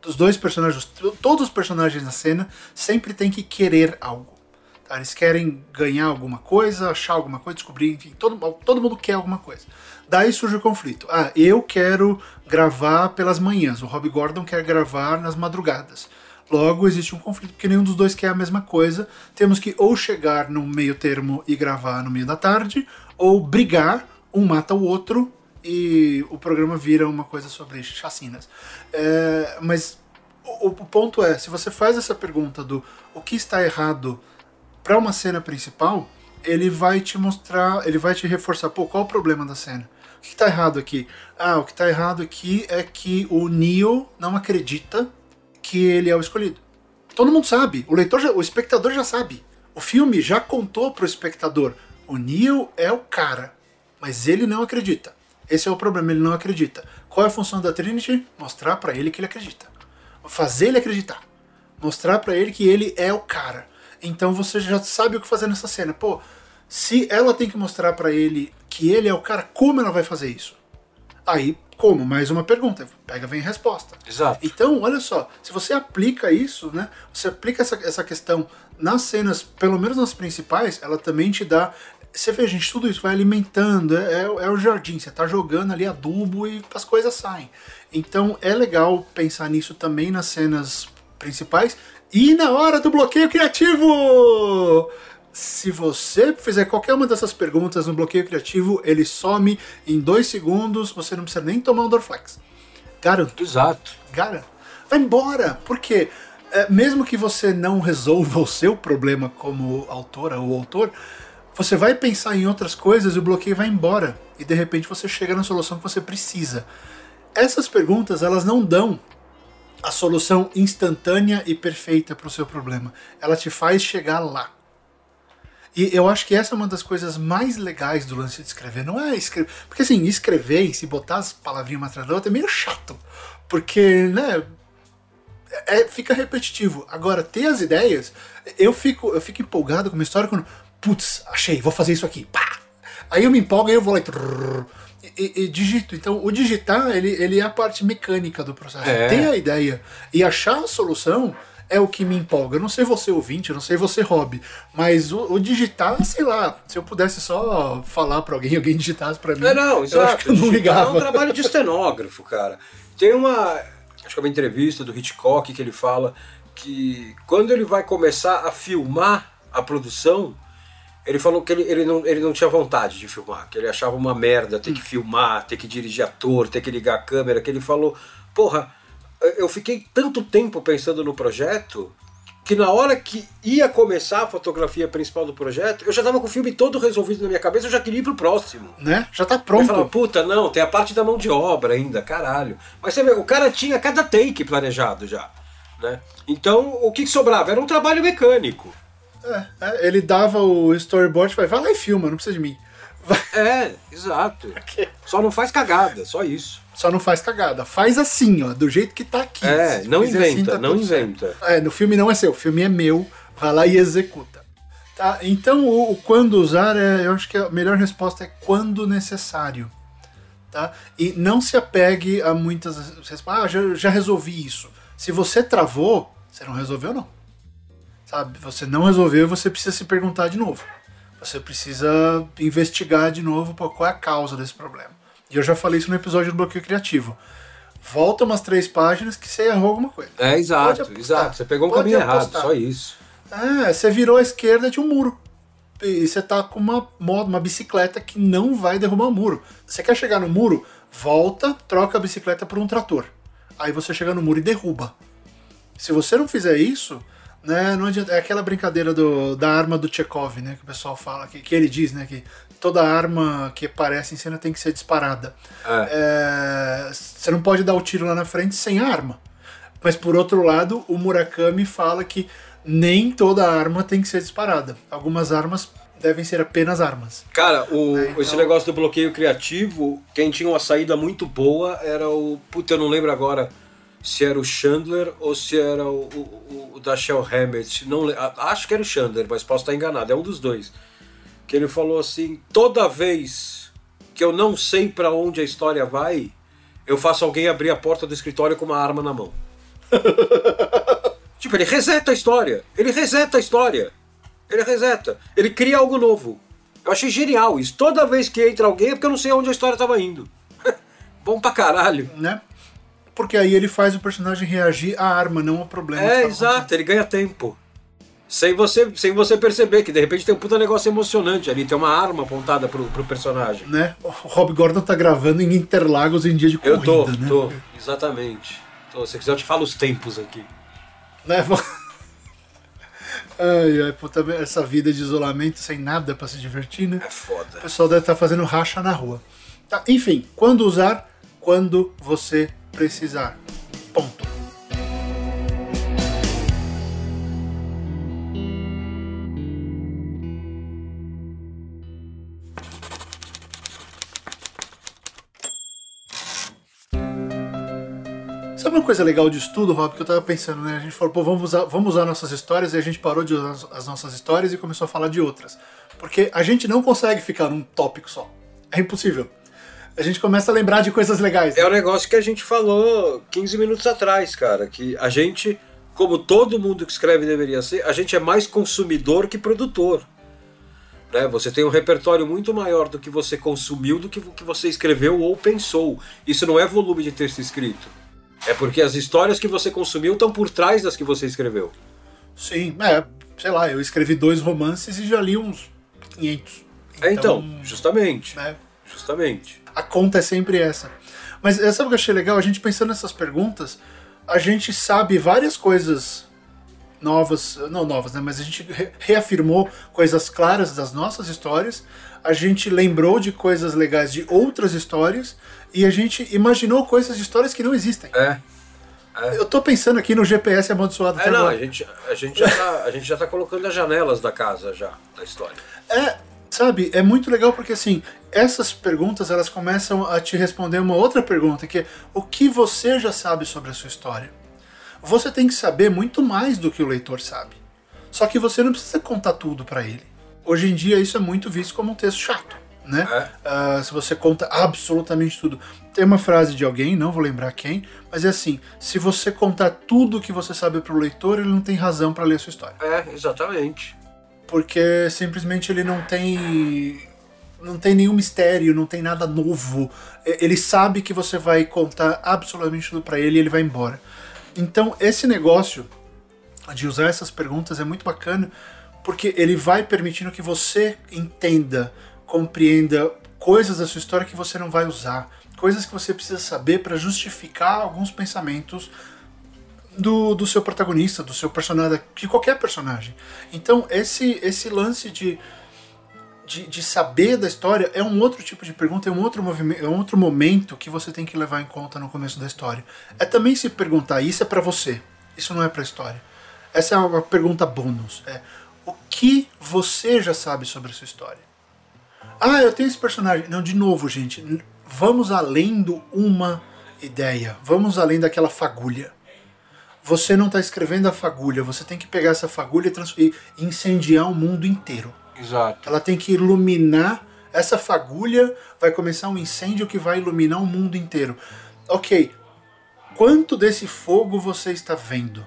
Dos dois personagens, todos os personagens na cena sempre tem que querer algo. tá? Eles querem ganhar alguma coisa, achar alguma coisa, descobrir, enfim, todo, todo mundo quer alguma coisa. Daí surge o conflito. Ah, eu quero gravar pelas manhãs, o Rob Gordon quer gravar nas madrugadas. Logo, existe um conflito, porque nenhum dos dois quer a mesma coisa. Temos que ou chegar no meio termo e gravar no meio da tarde, ou brigar, um mata o outro e o programa vira uma coisa sobre chacinas. É, mas o, o ponto é, se você faz essa pergunta do o que está errado para uma cena principal, ele vai te mostrar, ele vai te reforçar, pô, qual o problema da cena? O que está errado aqui? Ah, o que está errado aqui é que o Neo não acredita que ele é o escolhido. Todo mundo sabe, o leitor, já, o espectador já sabe. O filme já contou pro espectador, o Neo é o cara, mas ele não acredita. Esse é o problema, ele não acredita. Qual é a função da Trinity? Mostrar para ele que ele acredita. Fazer ele acreditar. Mostrar para ele que ele é o cara. Então você já sabe o que fazer nessa cena. Pô, se ela tem que mostrar para ele que ele é o cara, como ela vai fazer isso? Aí, como? Mais uma pergunta. Pega, vem a resposta. Exato. Então, olha só, se você aplica isso, né? Você aplica essa, essa questão nas cenas, pelo menos nas principais, ela também te dá. Você vê, gente, tudo isso vai alimentando, é, é, é o jardim, você tá jogando ali adubo e as coisas saem. Então é legal pensar nisso também nas cenas principais e na hora do bloqueio criativo! Se você fizer qualquer uma dessas perguntas no bloqueio criativo, ele some em dois segundos, você não precisa nem tomar um Dorflex. Garanto. Exato. Cara, vai embora. Porque é, mesmo que você não resolva o seu problema como autora ou autor, você vai pensar em outras coisas e o bloqueio vai embora. E de repente você chega na solução que você precisa. Essas perguntas, elas não dão a solução instantânea e perfeita para o seu problema. Ela te faz chegar lá. E eu acho que essa é uma das coisas mais legais do lance de escrever. Não é escrever. Porque assim, escrever e se botar as palavrinhas uma atrás da outra é meio chato. Porque, né? É, fica repetitivo. Agora, ter as ideias, eu fico, eu fico empolgado com uma história quando. Putz, achei, vou fazer isso aqui. Pá! Aí eu me empolgo e eu vou lá e e, e, digito. Então, o digitar, ele, ele é a parte mecânica do processo. É. Ter a ideia e achar a solução é o que me empolga. Eu não sei você ouvinte, eu não sei você hobby, mas o, o digitar, sei lá, se eu pudesse só falar para alguém, alguém digitasse para mim. É, não, exato. Eu acho que eu não ligava. É um trabalho de estenógrafo, cara. Tem uma, acho que é uma entrevista do Hitchcock que ele fala que quando ele vai começar a filmar a produção, ele falou que ele, ele, não, ele não tinha vontade de filmar, que ele achava uma merda ter que hum. filmar, ter que dirigir ator, ter que ligar a câmera, que ele falou, porra, eu fiquei tanto tempo pensando no projeto que na hora que ia começar a fotografia principal do projeto, eu já tava com o filme todo resolvido na minha cabeça, eu já queria ir pro próximo. Né? Já tá pronto. Eu falava, puta, não, tem a parte da mão de obra ainda, caralho. Mas você vê, o cara tinha cada take planejado já. Né? Então, o que sobrava? Era um trabalho mecânico. É, é, ele dava o storyboard, vai, vai lá e filma, não precisa de mim. Vai. É, exato. Só não faz cagada, só isso. Só não faz cagada. Faz assim, ó, do jeito que tá aqui. É, Se não assim, inventa, assim, tá não inventa. Certo. É, no filme não é seu, o filme é meu, vai lá e executa. Tá, então o, o quando usar, é, eu acho que a melhor resposta é quando necessário. Tá? E não se apegue a muitas. Ah, já, já resolvi isso. Se você travou, você não resolveu, não sabe? Você não resolveu, você precisa se perguntar de novo. Você precisa investigar de novo qual é a causa desse problema. E eu já falei isso no episódio do bloqueio criativo. Volta umas três páginas que você errou alguma coisa. É, exato, exato. Você pegou um caminho apostar. errado, só isso. É, você virou à esquerda de um muro. E você tá com uma moto, uma bicicleta que não vai derrubar o muro. Você quer chegar no muro? Volta, troca a bicicleta por um trator. Aí você chega no muro e derruba. Se você não fizer isso, né, não adianta, é aquela brincadeira do, da arma do Chekhov, né, que o pessoal fala, que, que ele diz, né, que toda arma que aparece em cena tem que ser disparada. É. É, você não pode dar o tiro lá na frente sem arma. Mas por outro lado, o Murakami fala que nem toda arma tem que ser disparada. Algumas armas devem ser apenas armas. Cara, o, é, então... esse negócio do bloqueio criativo, quem tinha uma saída muito boa era o. Puta, eu não lembro agora se era o Chandler ou se era o, o, o Dashiell Hammett. Não, acho que era o Chandler, mas posso estar enganado. É um dos dois. Que ele falou assim: toda vez que eu não sei para onde a história vai, eu faço alguém abrir a porta do escritório com uma arma na mão. tipo, ele reseta a história. Ele reseta a história. Ele reseta. Ele cria algo novo. Eu achei genial isso. Toda vez que entra alguém é porque eu não sei onde a história estava indo. Bom pra caralho. Né? Porque aí ele faz o personagem reagir à arma, não ao problema. É, exato, ele ganha tempo. Sem você, sem você perceber que de repente tem um puta negócio emocionante ali, tem uma arma apontada pro, pro personagem. Né? O Rob Gordon tá gravando em Interlagos em dia de corrida, Eu tô, né? tô, exatamente. Tô, se quiser eu te falo os tempos aqui. Né? Ai, ai, puta, essa vida de isolamento sem nada para se divertir, né? É foda. O pessoal deve estar tá fazendo racha na rua. Tá, enfim, quando usar? Quando você precisar. Ponto. Sabe uma coisa legal de estudo, Rob, que eu tava pensando, né? A gente falou, pô, vamos usar, vamos usar nossas histórias e a gente parou de usar as nossas histórias e começou a falar de outras. Porque a gente não consegue ficar num tópico só. É impossível a gente começa a lembrar de coisas legais. É o negócio que a gente falou 15 minutos atrás, cara, que a gente, como todo mundo que escreve deveria ser, a gente é mais consumidor que produtor. Né? Você tem um repertório muito maior do que você consumiu do que que você escreveu ou pensou. Isso não é volume de texto escrito. É porque as histórias que você consumiu estão por trás das que você escreveu. Sim, é, sei lá, eu escrevi dois romances e já li uns 500. Então, é, então justamente. Né? Justamente a conta é sempre essa. Mas sabe o que eu achei legal? A gente pensando nessas perguntas, a gente sabe várias coisas novas, não novas, né? Mas a gente re reafirmou coisas claras das nossas histórias, a gente lembrou de coisas legais de outras histórias e a gente imaginou coisas de histórias que não existem. É. é. Eu tô pensando aqui no GPS amaldiçoado. É, não, a gente, a, gente já tá, a gente já tá colocando as janelas da casa já, da história. É, sabe, é muito legal porque assim, essas perguntas elas começam a te responder uma outra pergunta, que é o que você já sabe sobre a sua história? Você tem que saber muito mais do que o leitor sabe. Só que você não precisa contar tudo para ele. Hoje em dia isso é muito visto como um texto chato, né? É. Uh, se você conta absolutamente tudo. Tem uma frase de alguém, não vou lembrar quem, mas é assim: se você contar tudo que você sabe para o leitor, ele não tem razão para ler a sua história. É, exatamente. Porque simplesmente ele não tem não tem nenhum mistério, não tem nada novo. Ele sabe que você vai contar absolutamente tudo para ele e ele vai embora. Então, esse negócio de usar essas perguntas é muito bacana, porque ele vai permitindo que você entenda, compreenda coisas da sua história que você não vai usar, coisas que você precisa saber para justificar alguns pensamentos do, do seu protagonista, do seu personagem, de qualquer personagem. Então, esse, esse lance de, de, de, saber da história é um outro tipo de pergunta, é um outro movimento, é um outro momento que você tem que levar em conta no começo da história. É também se perguntar, isso é para você, isso não é para a história. Essa é uma pergunta bônus. É o que você já sabe sobre a sua história? Ah, eu tenho esse personagem. Não, de novo, gente, vamos além do uma ideia. Vamos além daquela fagulha. Você não está escrevendo a fagulha, você tem que pegar essa fagulha e incendiar o mundo inteiro. Exato. Ela tem que iluminar essa fagulha, vai começar um incêndio que vai iluminar o mundo inteiro. Ok, quanto desse fogo você está vendo?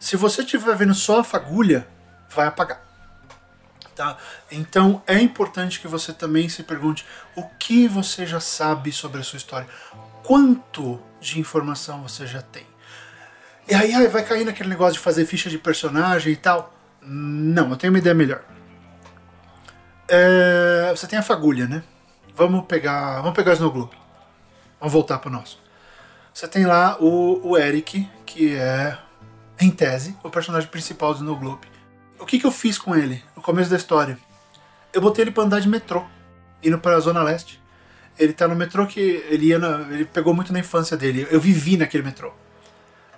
Se você estiver vendo só a fagulha, vai apagar. Tá? Então é importante que você também se pergunte o que você já sabe sobre a sua história, quanto de informação você já tem. E aí, vai cair naquele negócio de fazer ficha de personagem e tal. Não, eu tenho uma ideia melhor. É, você tem a fagulha, né? Vamos pegar, vamos pegar o Snow Globe. Vamos voltar para o nosso. Você tem lá o, o Eric, que é, em tese, o personagem principal do Snow Globe. O que, que eu fiz com ele no começo da história? Eu botei ele para andar de metrô, indo para a Zona Leste. Ele tá no metrô que ele ia na, ele pegou muito na infância dele. Eu vivi naquele metrô.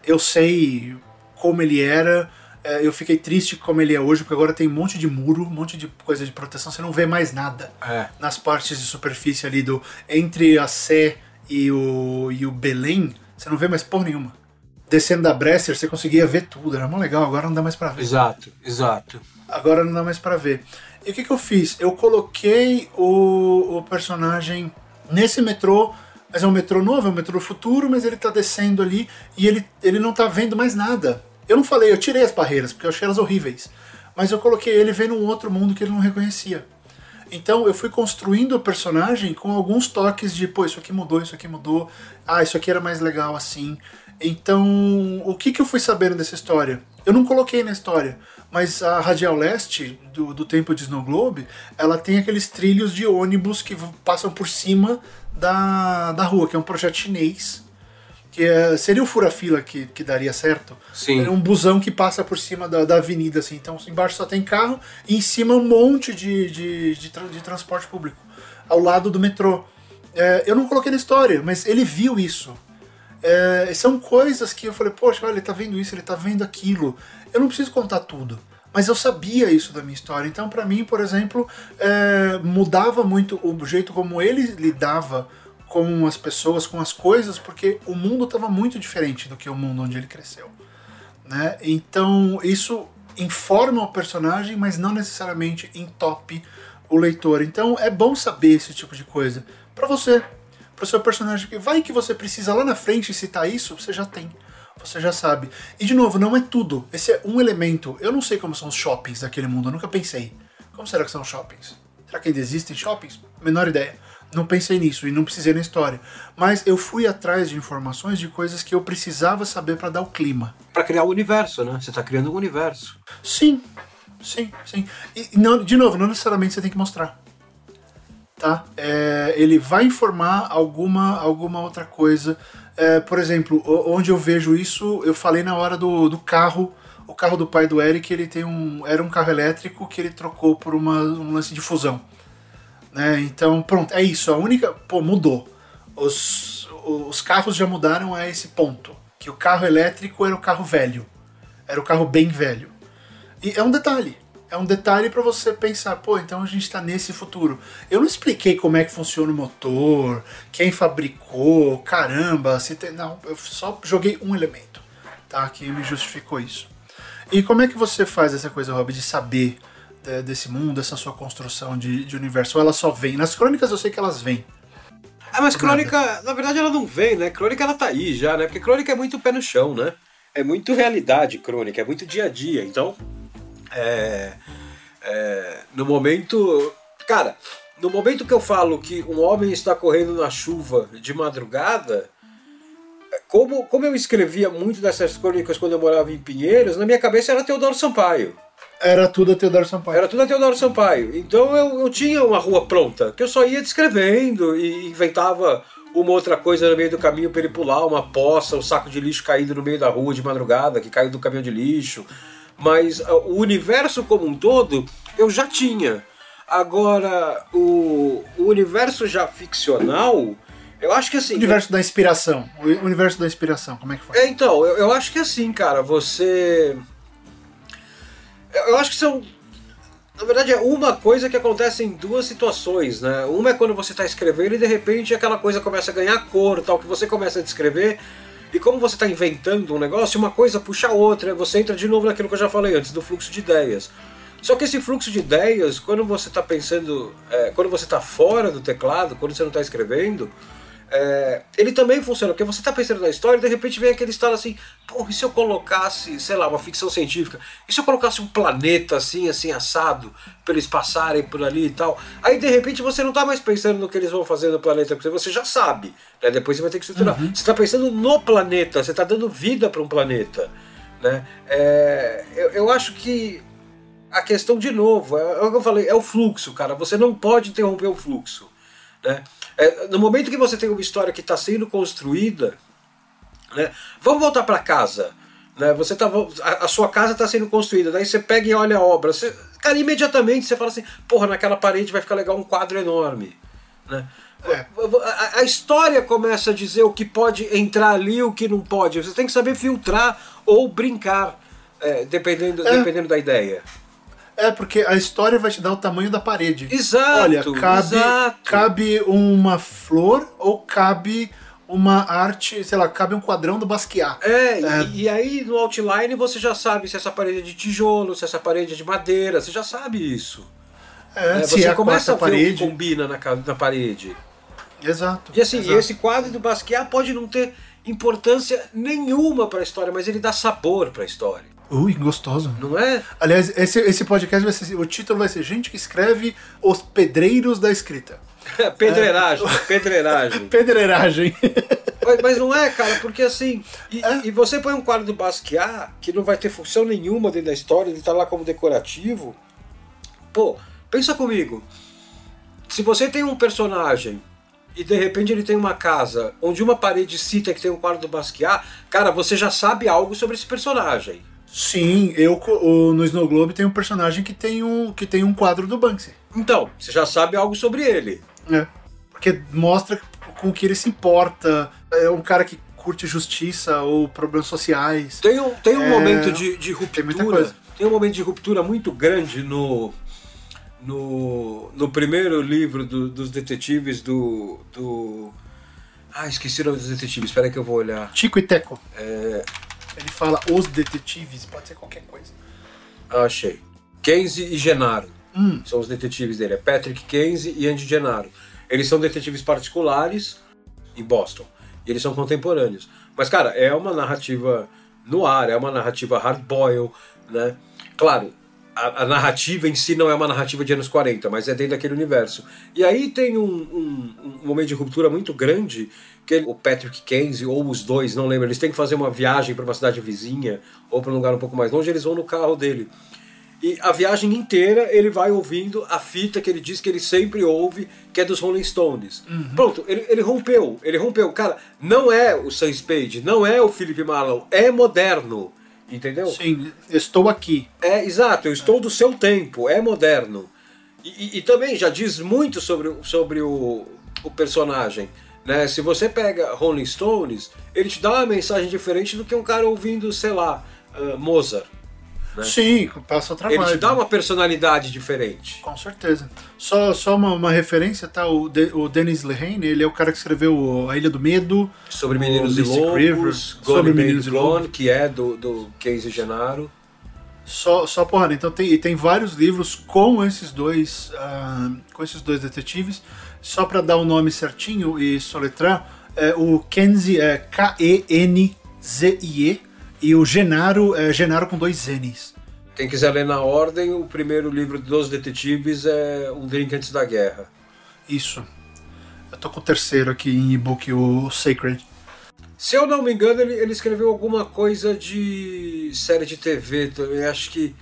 Eu sei como ele era, é, eu fiquei triste como ele é hoje, porque agora tem um monte de muro, um monte de coisa de proteção, você não vê mais nada é. nas partes de superfície ali do. Entre a Sé e o, e o Belém, você não vê mais porra nenhuma. Descendo da Bresser, você conseguia ver tudo, era mó legal, agora não dá mais pra ver. Exato, exato. Agora não dá mais pra ver. E o que, que eu fiz? Eu coloquei o, o personagem nesse metrô mas é um metrô novo, é um metrô futuro, mas ele tá descendo ali e ele, ele não tá vendo mais nada. Eu não falei, eu tirei as barreiras, porque eu achei elas horríveis. Mas eu coloquei ele vendo um outro mundo que ele não reconhecia. Então eu fui construindo o personagem com alguns toques de, pô, isso aqui mudou, isso aqui mudou, ah, isso aqui era mais legal assim. Então, o que, que eu fui sabendo dessa história? Eu não coloquei na história, mas a Radial Leste, do, do tempo de Snow Globe, ela tem aqueles trilhos de ônibus que passam por cima da, da rua, que é um projeto chinês que é, seria o fura-fila que, que daria certo. Sim. É um busão que passa por cima da, da avenida, assim. Então embaixo só tem carro e em cima um monte de, de, de, tra de transporte público. Ao lado do metrô. É, eu não coloquei na história, mas ele viu isso. É, são coisas que eu falei, poxa, olha, ele tá vendo isso, ele tá vendo aquilo. Eu não preciso contar tudo. Mas eu sabia isso da minha história. Então, para mim, por exemplo, é, mudava muito o jeito como ele lidava com as pessoas, com as coisas, porque o mundo estava muito diferente do que o mundo onde ele cresceu. Né? Então isso informa o personagem, mas não necessariamente entope o leitor. Então é bom saber esse tipo de coisa para você, para o seu personagem. Vai que você precisa lá na frente citar isso, você já tem. Você já sabe. E de novo, não é tudo. Esse é um elemento. Eu não sei como são os shoppings daquele mundo, eu nunca pensei. Como será que são os shoppings? Será que ainda existem shoppings? Menor ideia não pensei nisso e não precisei na história. Mas eu fui atrás de informações de coisas que eu precisava saber para dar o clima. Para criar o universo, né? Você está criando um universo. Sim, sim, sim. E não, de novo, não necessariamente você tem que mostrar. Tá? É, ele vai informar alguma, alguma outra coisa. É, por exemplo, onde eu vejo isso, eu falei na hora do, do carro. carro do pai do Eric, ele tem um. Era um carro elétrico que ele trocou por uma, um lance de fusão. Né? Então, pronto, é isso. A única. Pô, mudou. Os, os carros já mudaram a esse ponto. Que o carro elétrico era o carro velho. Era o carro bem velho. E é um detalhe. É um detalhe para você pensar, pô, então a gente está nesse futuro. Eu não expliquei como é que funciona o motor, quem fabricou, caramba, se tem. Não, eu só joguei um elemento, tá? Que me justificou isso. E como é que você faz essa coisa, Rob, de saber de, desse mundo, dessa sua construção de, de universo? Ou ela só vem? Nas crônicas eu sei que elas vêm. Ah, mas crônica, na verdade ela não vem, né? Crônica ela tá aí já, né? Porque crônica é muito pé no chão, né? É muito realidade crônica, é muito dia a dia. Então, é, é, no momento. Cara, no momento que eu falo que um homem está correndo na chuva de madrugada, como, como eu escrevia muito dessas crônicas quando eu morava em Pinheiros, na minha cabeça era Teodoro Sampaio. Era tudo a Teodoro Sampaio. Era tudo a Teodoro Sampaio. Então eu, eu tinha uma rua pronta, que eu só ia descrevendo e inventava uma outra coisa no meio do caminho para ele pular, uma poça, um saco de lixo caído no meio da rua de madrugada, que caiu do caminhão de lixo. Mas uh, o universo como um todo eu já tinha. Agora, o, o universo já ficcional, eu acho que assim. O universo da inspiração. O universo da inspiração, como é que foi? É, então, eu, eu acho que assim, cara, você. Eu, eu acho que são. Na verdade, é uma coisa que acontece em duas situações, né? Uma é quando você está escrevendo e de repente aquela coisa começa a ganhar cor, tal, que você começa a descrever. E como você está inventando um negócio, uma coisa puxa a outra, você entra de novo naquilo que eu já falei antes, do fluxo de ideias. Só que esse fluxo de ideias, quando você está pensando, é, quando você está fora do teclado, quando você não está escrevendo, é, ele também funciona, porque você está pensando na história e de repente vem aquele estado assim, porra, e se eu colocasse, sei lá, uma ficção científica, e se eu colocasse um planeta assim, assim, assado, para eles passarem por ali e tal, aí de repente você não está mais pensando no que eles vão fazer no planeta, porque você já sabe, né? depois você vai ter que estruturar. Uhum. Você está pensando no planeta, você está dando vida para um planeta. Né? É, eu, eu acho que a questão, de novo, é, é o que eu falei, é o fluxo, cara, você não pode interromper o fluxo. Né? É, no momento que você tem uma história que está sendo construída, né, vamos voltar para casa. Né, você tá, a, a sua casa está sendo construída, daí você pega e olha a obra. Você, cara, imediatamente você fala assim: porra, naquela parede vai ficar legal um quadro enorme. Né? É. A, a, história começa a dizer o que pode entrar ali e o que não pode. Você tem que saber filtrar ou brincar, é, dependendo, é. dependendo da ideia. É, porque a história vai te dar o tamanho da parede. Exato. Olha, cabe, exato. cabe uma flor ou cabe uma arte, sei lá, cabe um quadrão do Basquiat. É, é. E, e, aí no outline você já sabe se essa parede é de tijolo, se essa parede é de madeira, você já sabe isso. É, é se você é começa a ver parede. o que combina na, na parede. Exato. E assim, exato. esse quadro do Basquiat pode não ter importância nenhuma para a história, mas ele dá sabor para a história. Ui, gostoso. Não é? Aliás, esse, esse podcast vai ser. O título vai ser Gente que escreve Os Pedreiros da Escrita. pedreiragem, é. pedreiragem. pedreiragem. Mas, mas, não é, cara, porque assim. E, é. e, você põe um quadro do Basquiat que não vai ter função nenhuma dentro da história, ele tá lá como decorativo. Pô, pensa comigo. Se você tem um personagem e de repente ele tem uma casa onde uma parede cita que tem um quadro do Basquiat, cara, você já sabe algo sobre esse personagem. Sim, eu o, no Snow Globe tem um personagem que tem um, que tem um quadro do Banksy. Então, você já sabe algo sobre ele. É. Porque mostra com o que ele se importa. É um cara que curte justiça ou problemas sociais. Tem um, tem um é, momento de, de ruptura. Tem, tem um momento de ruptura muito grande no, no, no primeiro livro do, dos detetives do, do. Ah, esqueci o nome dos detetives, espera que eu vou olhar. Chico e Teco. É, ele fala os detetives, pode ser qualquer coisa. Ah, achei. Kenzie e Genaro. Hum. São os detetives dele. É Patrick Kenzie e Andy Genaro. Eles são detetives particulares em Boston. E eles são contemporâneos. Mas, cara, é uma narrativa no ar, é uma narrativa hard-boil, né? Claro, a, a, narrativa em si não é uma narrativa de anos 40, mas é dentro daquele universo. E aí tem um, um, um momento de ruptura muito grande que o Patrick Kenzie, ou os dois, não lembro, eles têm que fazer uma viagem para uma cidade vizinha ou para um lugar um pouco mais longe, eles vão no carro dele. E a viagem inteira ele vai ouvindo a fita que ele diz que ele sempre ouve, que é dos Rolling Stones. Uhum. Pronto, ele, ele rompeu, ele rompeu. Cara, não é o Sam Spade, não é o Philip Marlowe, é moderno. Entendeu? Sim, estou aqui. É, exato, eu estou do seu tempo, é moderno. E, e, e também já diz muito sobre, sobre o, o personagem. Né? Se você pega Rolling Stones, ele te dá uma mensagem diferente do que um cara ouvindo, sei lá, uh, Mozart. Né? Sim, passa outra Ele vibe. te dá uma personalidade diferente. Com certeza. Só, só uma, uma referência, tá? O, De, o Dennis Lehane, ele é o cara que escreveu A Ilha do Medo. Sobre Meninos e Lobos, River, sobre Meninos e Lobos. que é do, do Casey Genaro. Só, só porrada. Então tem, tem vários livros com esses dois ah, com esses dois detetives. Só para dar o nome certinho e soletrar, é, o Kenzie é K-E-N-Z-I-E e o Genaro é Genaro com dois N's. Quem quiser ler na ordem, o primeiro livro dos detetives é Um Drink Antes da Guerra. Isso. Eu tô com o terceiro aqui em e-book, o Sacred. Se eu não me engano, ele, ele escreveu alguma coisa de série de TV também. Acho que.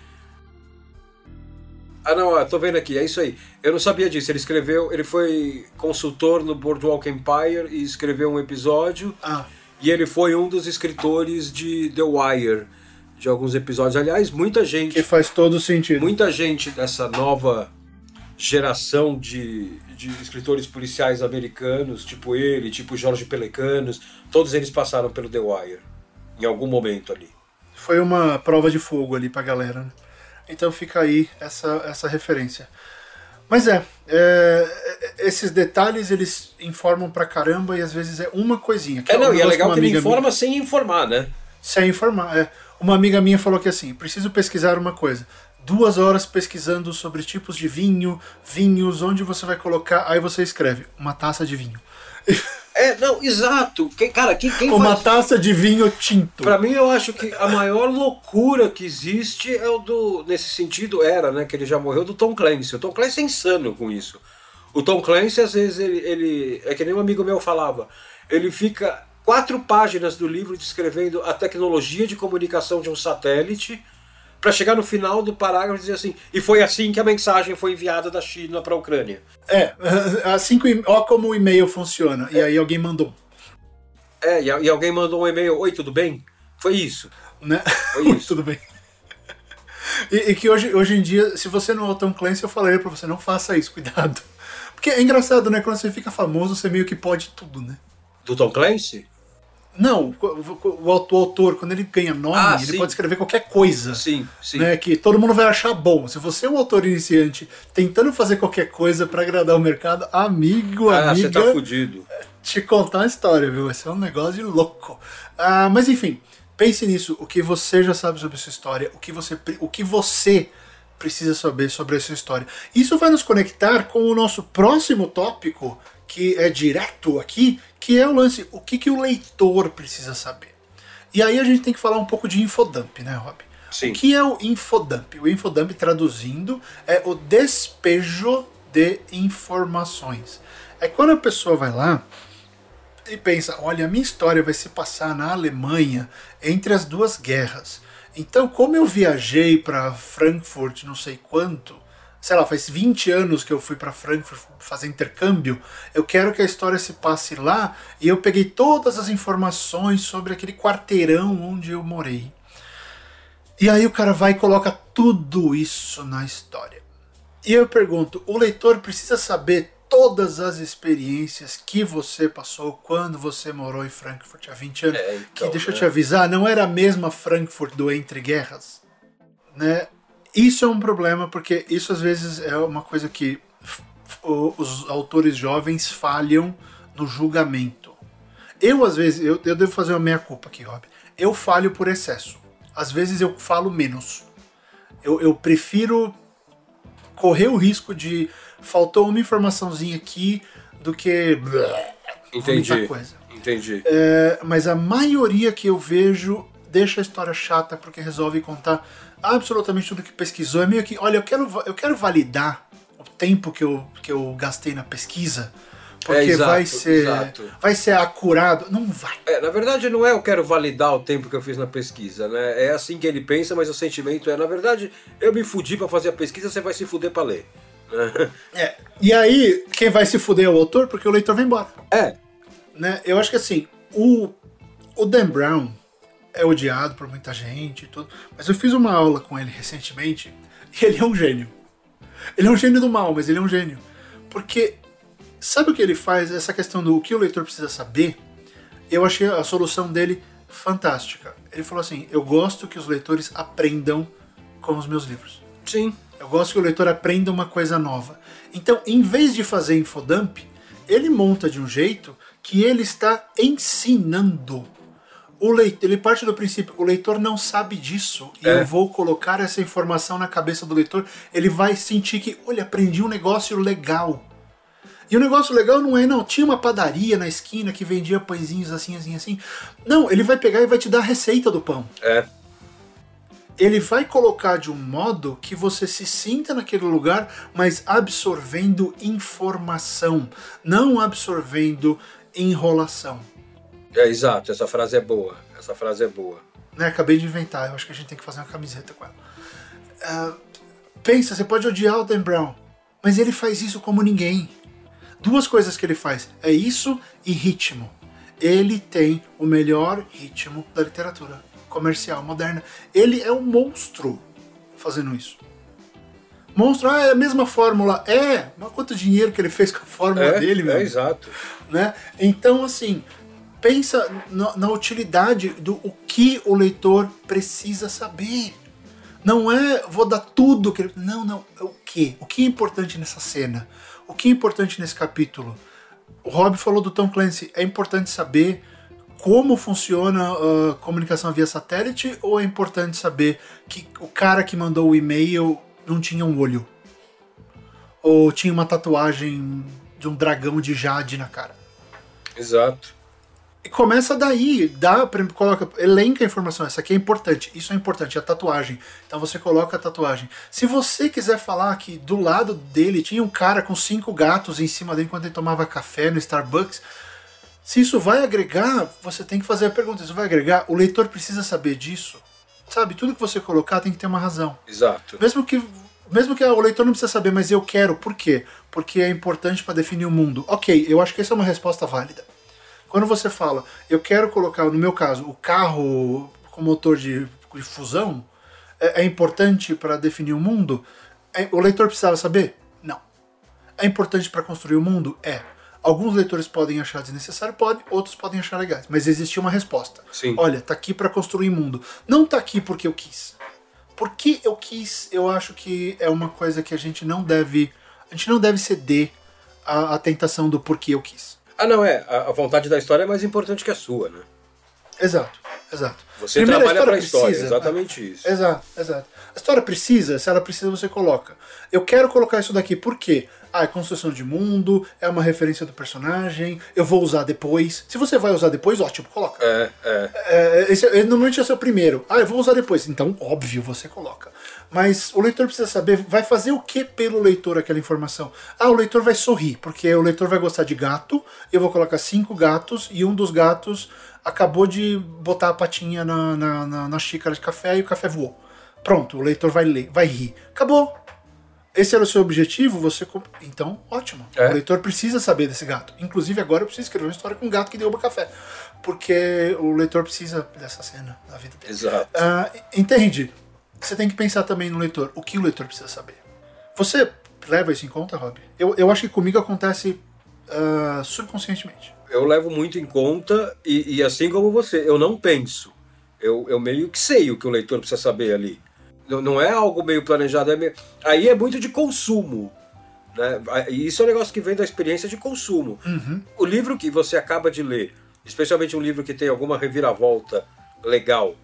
Ah, não, ó, tô vendo aqui, é isso aí. Eu não sabia disso. Ele escreveu, ele foi consultor no Boardwalk Empire e escreveu um episódio. Ah, E ele foi um dos escritores de The Wire, de alguns episódios. Aliás, muita gente. que faz todo sentido. Muita gente dessa nova geração de, de escritores policiais americanos, tipo ele, tipo Jorge Pelecanos, todos eles passaram pelo The Wire, em algum momento ali. Foi uma prova de fogo ali pra galera. Né? Então fica aí essa, essa referência. Mas é, é, esses detalhes eles informam pra caramba e às vezes é uma coisinha. que É, não, e é legal que ele informa minha- sem informar, né? sem informar. É. Uma amiga minha falou que assim, preciso pesquisar uma coisa. Duas horas pesquisando sobre tipos de vinho, vinhos, onde você vai colocar, aí você escreve uma taça de vinho. É, não, exato. Quem, cara, quem, quem Uma faz... taça de vinho tinto. Pra mim, eu acho que a maior loucura que existe é o do. Nesse sentido, era, né? Que ele já morreu do Tom Clancy. O Tom Clancy é insano com isso. O Tom Clancy, às vezes, ele. ele é que nem um amigo meu falava. Ele fica quatro páginas do livro descrevendo a tecnologia de comunicação de um satélite. Pra chegar no final do parágrafo e dizer assim, e foi assim que a mensagem foi enviada da China pra Ucrânia. É, assim que ó como o e-mail funciona. E aí alguém mandou. É, e, e alguém mandou um e-mail, oi, tudo bem? Foi isso. Né? Foi isso. Tudo bem. E, e que hoje, hoje em dia, se você não é o Tom Clancy, eu falaria pra você, não faça isso, cuidado. Porque é engraçado, né? Quando você fica famoso, você meio que pode tudo, né? Do Tom Clancy? Não, o, autor, quando ele ganha nome, Ah, ele sim. pode escrever qualquer coisa. Sim, sim. Né, que todo mundo vai achar bom. Se você é um autor iniciante tentando fazer qualquer coisa pra agradar o mercado, amigo, Ah, você amiga, tá fudido. te contar uma história, viu? Vai ser um negócio de louco. Ah, mas enfim, pense nisso. O que você já sabe sobre essa história, o que você, o que você precisa saber sobre essa história. Isso vai nos conectar com o nosso próximo tópico, que é direto aqui, que é o lance, o que, que o leitor precisa saber. E aí a gente tem que falar um pouco de infodump, né, Rob? Sim. O que é o infodump? O infodump, traduzindo, é o despejo de informações. É quando a pessoa vai lá e pensa: olha, a minha história vai se passar na Alemanha entre as duas guerras. Então, como eu viajei para Frankfurt, não sei quanto, sei lá, faz 20 anos que eu fui para Frankfurt fazer intercâmbio, eu quero que a história se passe lá e eu peguei todas as informações sobre aquele quarteirão onde eu morei. E aí o cara vai e coloca tudo isso na história. E eu pergunto, o leitor precisa saber todas as experiências que você passou quando você morou em Frankfurt há 20 anos? É, então, que deixa eu né? te avisar, não era a mesma Frankfurt do Entre Guerras, né? Isso é um problema porque isso às vezes é uma coisa que os autores jovens falham no julgamento. Eu às vezes eu, eu devo fazer uma meia culpa aqui, Rob. Eu falho por excesso. Às vezes eu falo menos. Eu, eu prefiro correr o risco de faltou uma informaçãozinha aqui do que Entendi. muita coisa. Entendi. É, mas a maioria que eu vejo deixa a história chata porque resolve contar absolutamente tudo que pesquisou. É meio que, olha, eu quero, eu quero validar o tempo que eu, que eu gastei na pesquisa, porque É, exato, vai ser exato. vai ser acurado. Não vai. É, na verdade, não é eu quero validar o tempo que eu fiz na pesquisa, né? É assim que ele pensa, mas o sentimento é, na verdade, eu me fudi pra fazer a pesquisa, você vai se fuder pra ler. É. E aí, quem vai se fuder é o autor, porque o leitor vai embora. É, né? Eu acho que assim, o, o Dan Brown é odiado por muita gente e tudo. Mas eu fiz uma aula com ele recentemente e ele é um gênio. Ele é um gênio do mal, mas ele é um gênio. Porque sabe o que ele faz? Essa questão do o que o leitor precisa saber, eu achei a solução dele fantástica. Ele falou assim: Eu gosto que os leitores aprendam com os meus livros. Sim. Eu gosto que o leitor aprenda uma coisa nova. Então, em vez de fazer infodump, ele monta de um jeito que ele está ensinando. O leitor, ele parte do princípio, o leitor não sabe disso e É. eu vou colocar essa informação na cabeça do leitor. Ele vai sentir que, olha, aprendi um negócio legal. E o negócio legal não é, não, tinha uma padaria na esquina que vendia pãezinhos assim, assim, assim. Não, ele vai pegar e vai te dar a receita do pão É. ele vai colocar de um modo que você se sinta naquele lugar, mas absorvendo informação, não absorvendo enrolação. É, exato, essa frase é boa. Essa frase é boa. Né? Acabei de inventar, eu acho que a gente tem que fazer uma camiseta com ela. Ah, pensa, você pode odiar o Dan Brown, mas ele faz isso como ninguém. Duas coisas que ele faz é isso e ritmo. Ele tem o melhor ritmo da literatura comercial moderna. Ele é um monstro fazendo isso. Monstro, ah, é a mesma fórmula. É, mas quanto dinheiro que ele fez com a fórmula É, dele, meu é exato. né? Então, assim, pensa na, na utilidade do o que o leitor precisa saber. Não é vou dar tudo que ele... Não, não. É o que? O que é importante nessa cena? O que é importante nesse capítulo? O Rob falou do Tom Clancy. É importante saber como funciona a comunicação via satélite ou é importante saber que o cara que mandou o e-mail não tinha um olho? Ou tinha uma tatuagem de um dragão de jade na cara? Exato. E começa daí, dá, coloca, elenca a informação. Essa aqui é importante, isso é importante, a tatuagem. Então você coloca a tatuagem. Se você quiser falar que do lado dele tinha um cara com cinco gatos em cima dele enquanto ele tomava café no Starbucks, se isso vai agregar, você tem que fazer a pergunta: isso vai agregar? O leitor precisa saber disso. Sabe, tudo que você colocar tem que ter uma razão. Exato. Mesmo que, mesmo que o leitor não precisa saber, mas eu quero. Por quê? Porque é importante para definir o mundo. Ok, eu acho que essa é uma resposta válida. Quando você fala, eu quero colocar, no meu caso, o carro com motor de, de fusão, é, é importante para definir o mundo? É- o leitor precisava saber? Não. É importante para construir o mundo? É. Alguns leitores podem achar desnecessário, pode, outros podem achar legais. Mas existe uma resposta. Sim. Olha, tá aqui para construir mundo. Não tá aqui porque eu quis. Porque eu quis, eu acho que é uma coisa que a gente não deve. A gente não deve ceder à, à tentação do porque eu quis. Ah, não, é. A, a vontade da história é mais importante que a sua, né? Exato, exato. Você Primeiro, trabalha pra precisa, história, exatamente isso. Exato, exato. A história precisa, se ela precisa, você coloca. Eu quero colocar isso daqui, por quê? Ah, é construção de mundo, é uma referência do personagem, eu vou usar depois. Se você vai usar depois, ótimo, coloca. É, é. É, esse, é- normalmente esse é o primeiro. Ah, eu vou usar depois. Então, óbvio, você coloca. Mas o leitor precisa saber, vai fazer o que pelo leitor aquela informação? Ah, o leitor vai sorrir, porque o leitor vai gostar de gato. Eu vou colocar cinco gatos e um dos gatos acabou de botar a patinha na, na, na- na xícara de café e o café voou. Pronto, o leitor vai ler, vai rir. Acabou. Esse era o seu objetivo, você. Então, ótimo. É. O leitor precisa saber desse gato. Inclusive, agora eu preciso escrever uma história com um gato que derruba café. Porque o leitor precisa dessa cena na vida dele. Exato. Ah, entende? Você tem que pensar também no leitor. O que o leitor precisa saber? Você leva isso em conta, Rob? Eu, eu acho que comigo acontece ah, subconscientemente. Eu levo muito em conta e, e assim como você, eu não penso. Eu, eu meio que sei o que o leitor precisa saber ali. Não, não é algo meio planejado. É meio... Aí é muito de consumo. Né? E isso é um negócio que vem da experiência de consumo. O livro que você acaba de ler, especialmente um livro que tem alguma reviravolta legal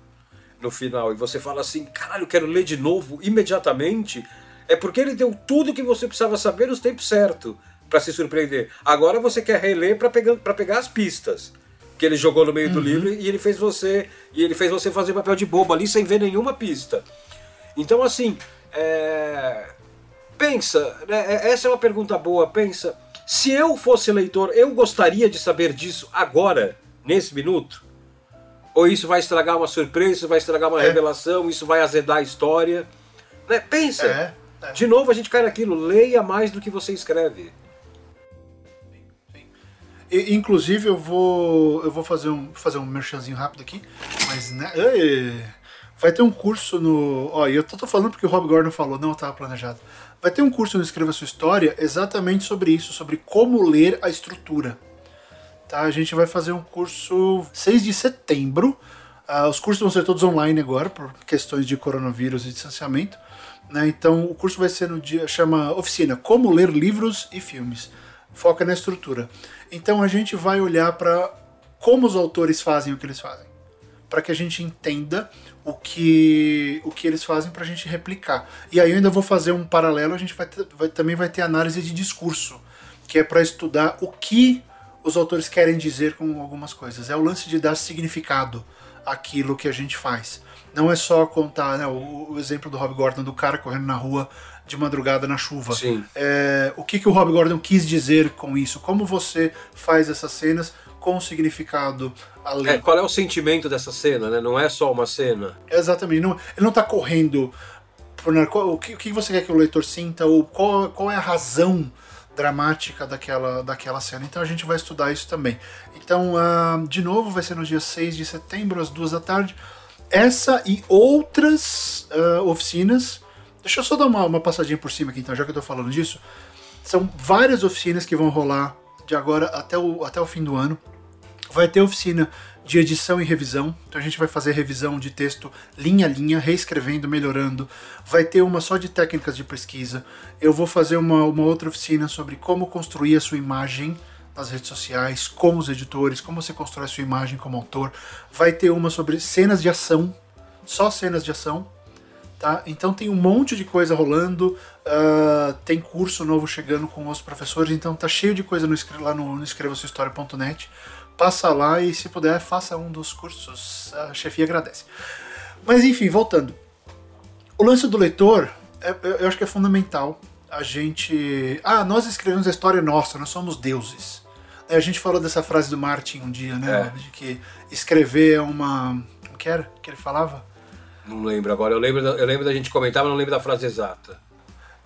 no final, e você fala assim, caralho, eu quero ler de novo imediatamente, é porque ele deu tudo que você precisava saber nos tempos certos para se surpreender. Agora você quer reler para pegar, pra pegar as pistas que ele jogou no meio do livro e ele fez você e ele fez você fazer papel de bobo ali sem ver nenhuma pista. Então assim, é, pensa, né, essa é uma pergunta boa. Pensa, se eu fosse leitor, eu gostaria de saber disso agora, nesse minuto? Ou isso vai estragar uma surpresa, isso vai estragar uma É. revelação, isso vai azedar a história? Né? Pensa. É, é. De novo a gente cai naquilo, leia mais do que você escreve. E, inclusive, eu vou, eu vou fazer um, fazer um merchanzinho rápido aqui. Mas, né? Ei, vai ter um curso no. Ó, eu tô, tô falando porque o Rob Gordon falou, não estava planejado. Vai ter um curso no Escreva Sua História exatamente sobre isso, sobre como ler a estrutura. Tá? A gente vai fazer um curso 6 de setembro. Uh, os cursos vão ser todos online agora, por questões de coronavírus e distanciamento. Né? Então o curso vai ser no dia, chama Oficina, Como Ler Livros e Filmes. Foca na estrutura. Então a gente vai olhar para como os autores fazem o que eles fazem. Para que a gente entenda o que, o que eles fazem para a gente replicar. E aí eu ainda vou fazer um paralelo, a gente vai, ter, vai também vai ter análise de discurso, que é para estudar o que os autores querem dizer com algumas coisas. É o lance de dar significado àquilo que a gente faz. Não é só contar né, o, o, exemplo do Rob Gordon, do cara correndo na rua de madrugada na chuva. Sim. É, o que, que o Rob Gordon quis dizer com isso? Como você faz essas cenas com significado além? É, qual é o sentimento dessa cena, né? Não é só uma cena. Exatamente. Não, ele não está correndo por o que, o que você quer que o leitor sinta ou qual, qual é a razão dramática daquela, daquela cena. Então a gente vai estudar isso também. Então, uh, de novo, vai ser no dia 6 de setembro, às 2 da tarde. Essa e outras uh, oficinas. Deixa eu só dar uma, uma passadinha por cima aqui, então, já que eu estou falando disso. São várias oficinas que vão rolar de agora até o, até o fim do ano. Vai ter oficina de edição e revisão. Então a gente vai fazer revisão de texto linha a linha, reescrevendo, melhorando. Vai ter uma só de técnicas de pesquisa. Eu vou fazer uma, uma outra oficina sobre como construir a sua imagem nas redes sociais, como os editores, como você constrói a sua imagem como autor. Vai ter uma sobre cenas de ação, só cenas de ação. Tá? Então tem um monte de coisa rolando, uh, tem curso novo chegando com os professores, então tá cheio de coisa no, lá no, no escrevassuahistoria.net passa lá e se puder faça um dos cursos. A chefia agradece. Mas enfim, voltando. O lance do leitor, é, eu acho que é fundamental. A gente. Ah, nós escrevemos a história nossa, nós somos deuses. A gente falou dessa frase do Martin um dia, né? É. De que escrever é uma. O que era que ele falava? Não lembro agora. Eu lembro, eu lembro da gente comentar, mas não lembro da frase exata.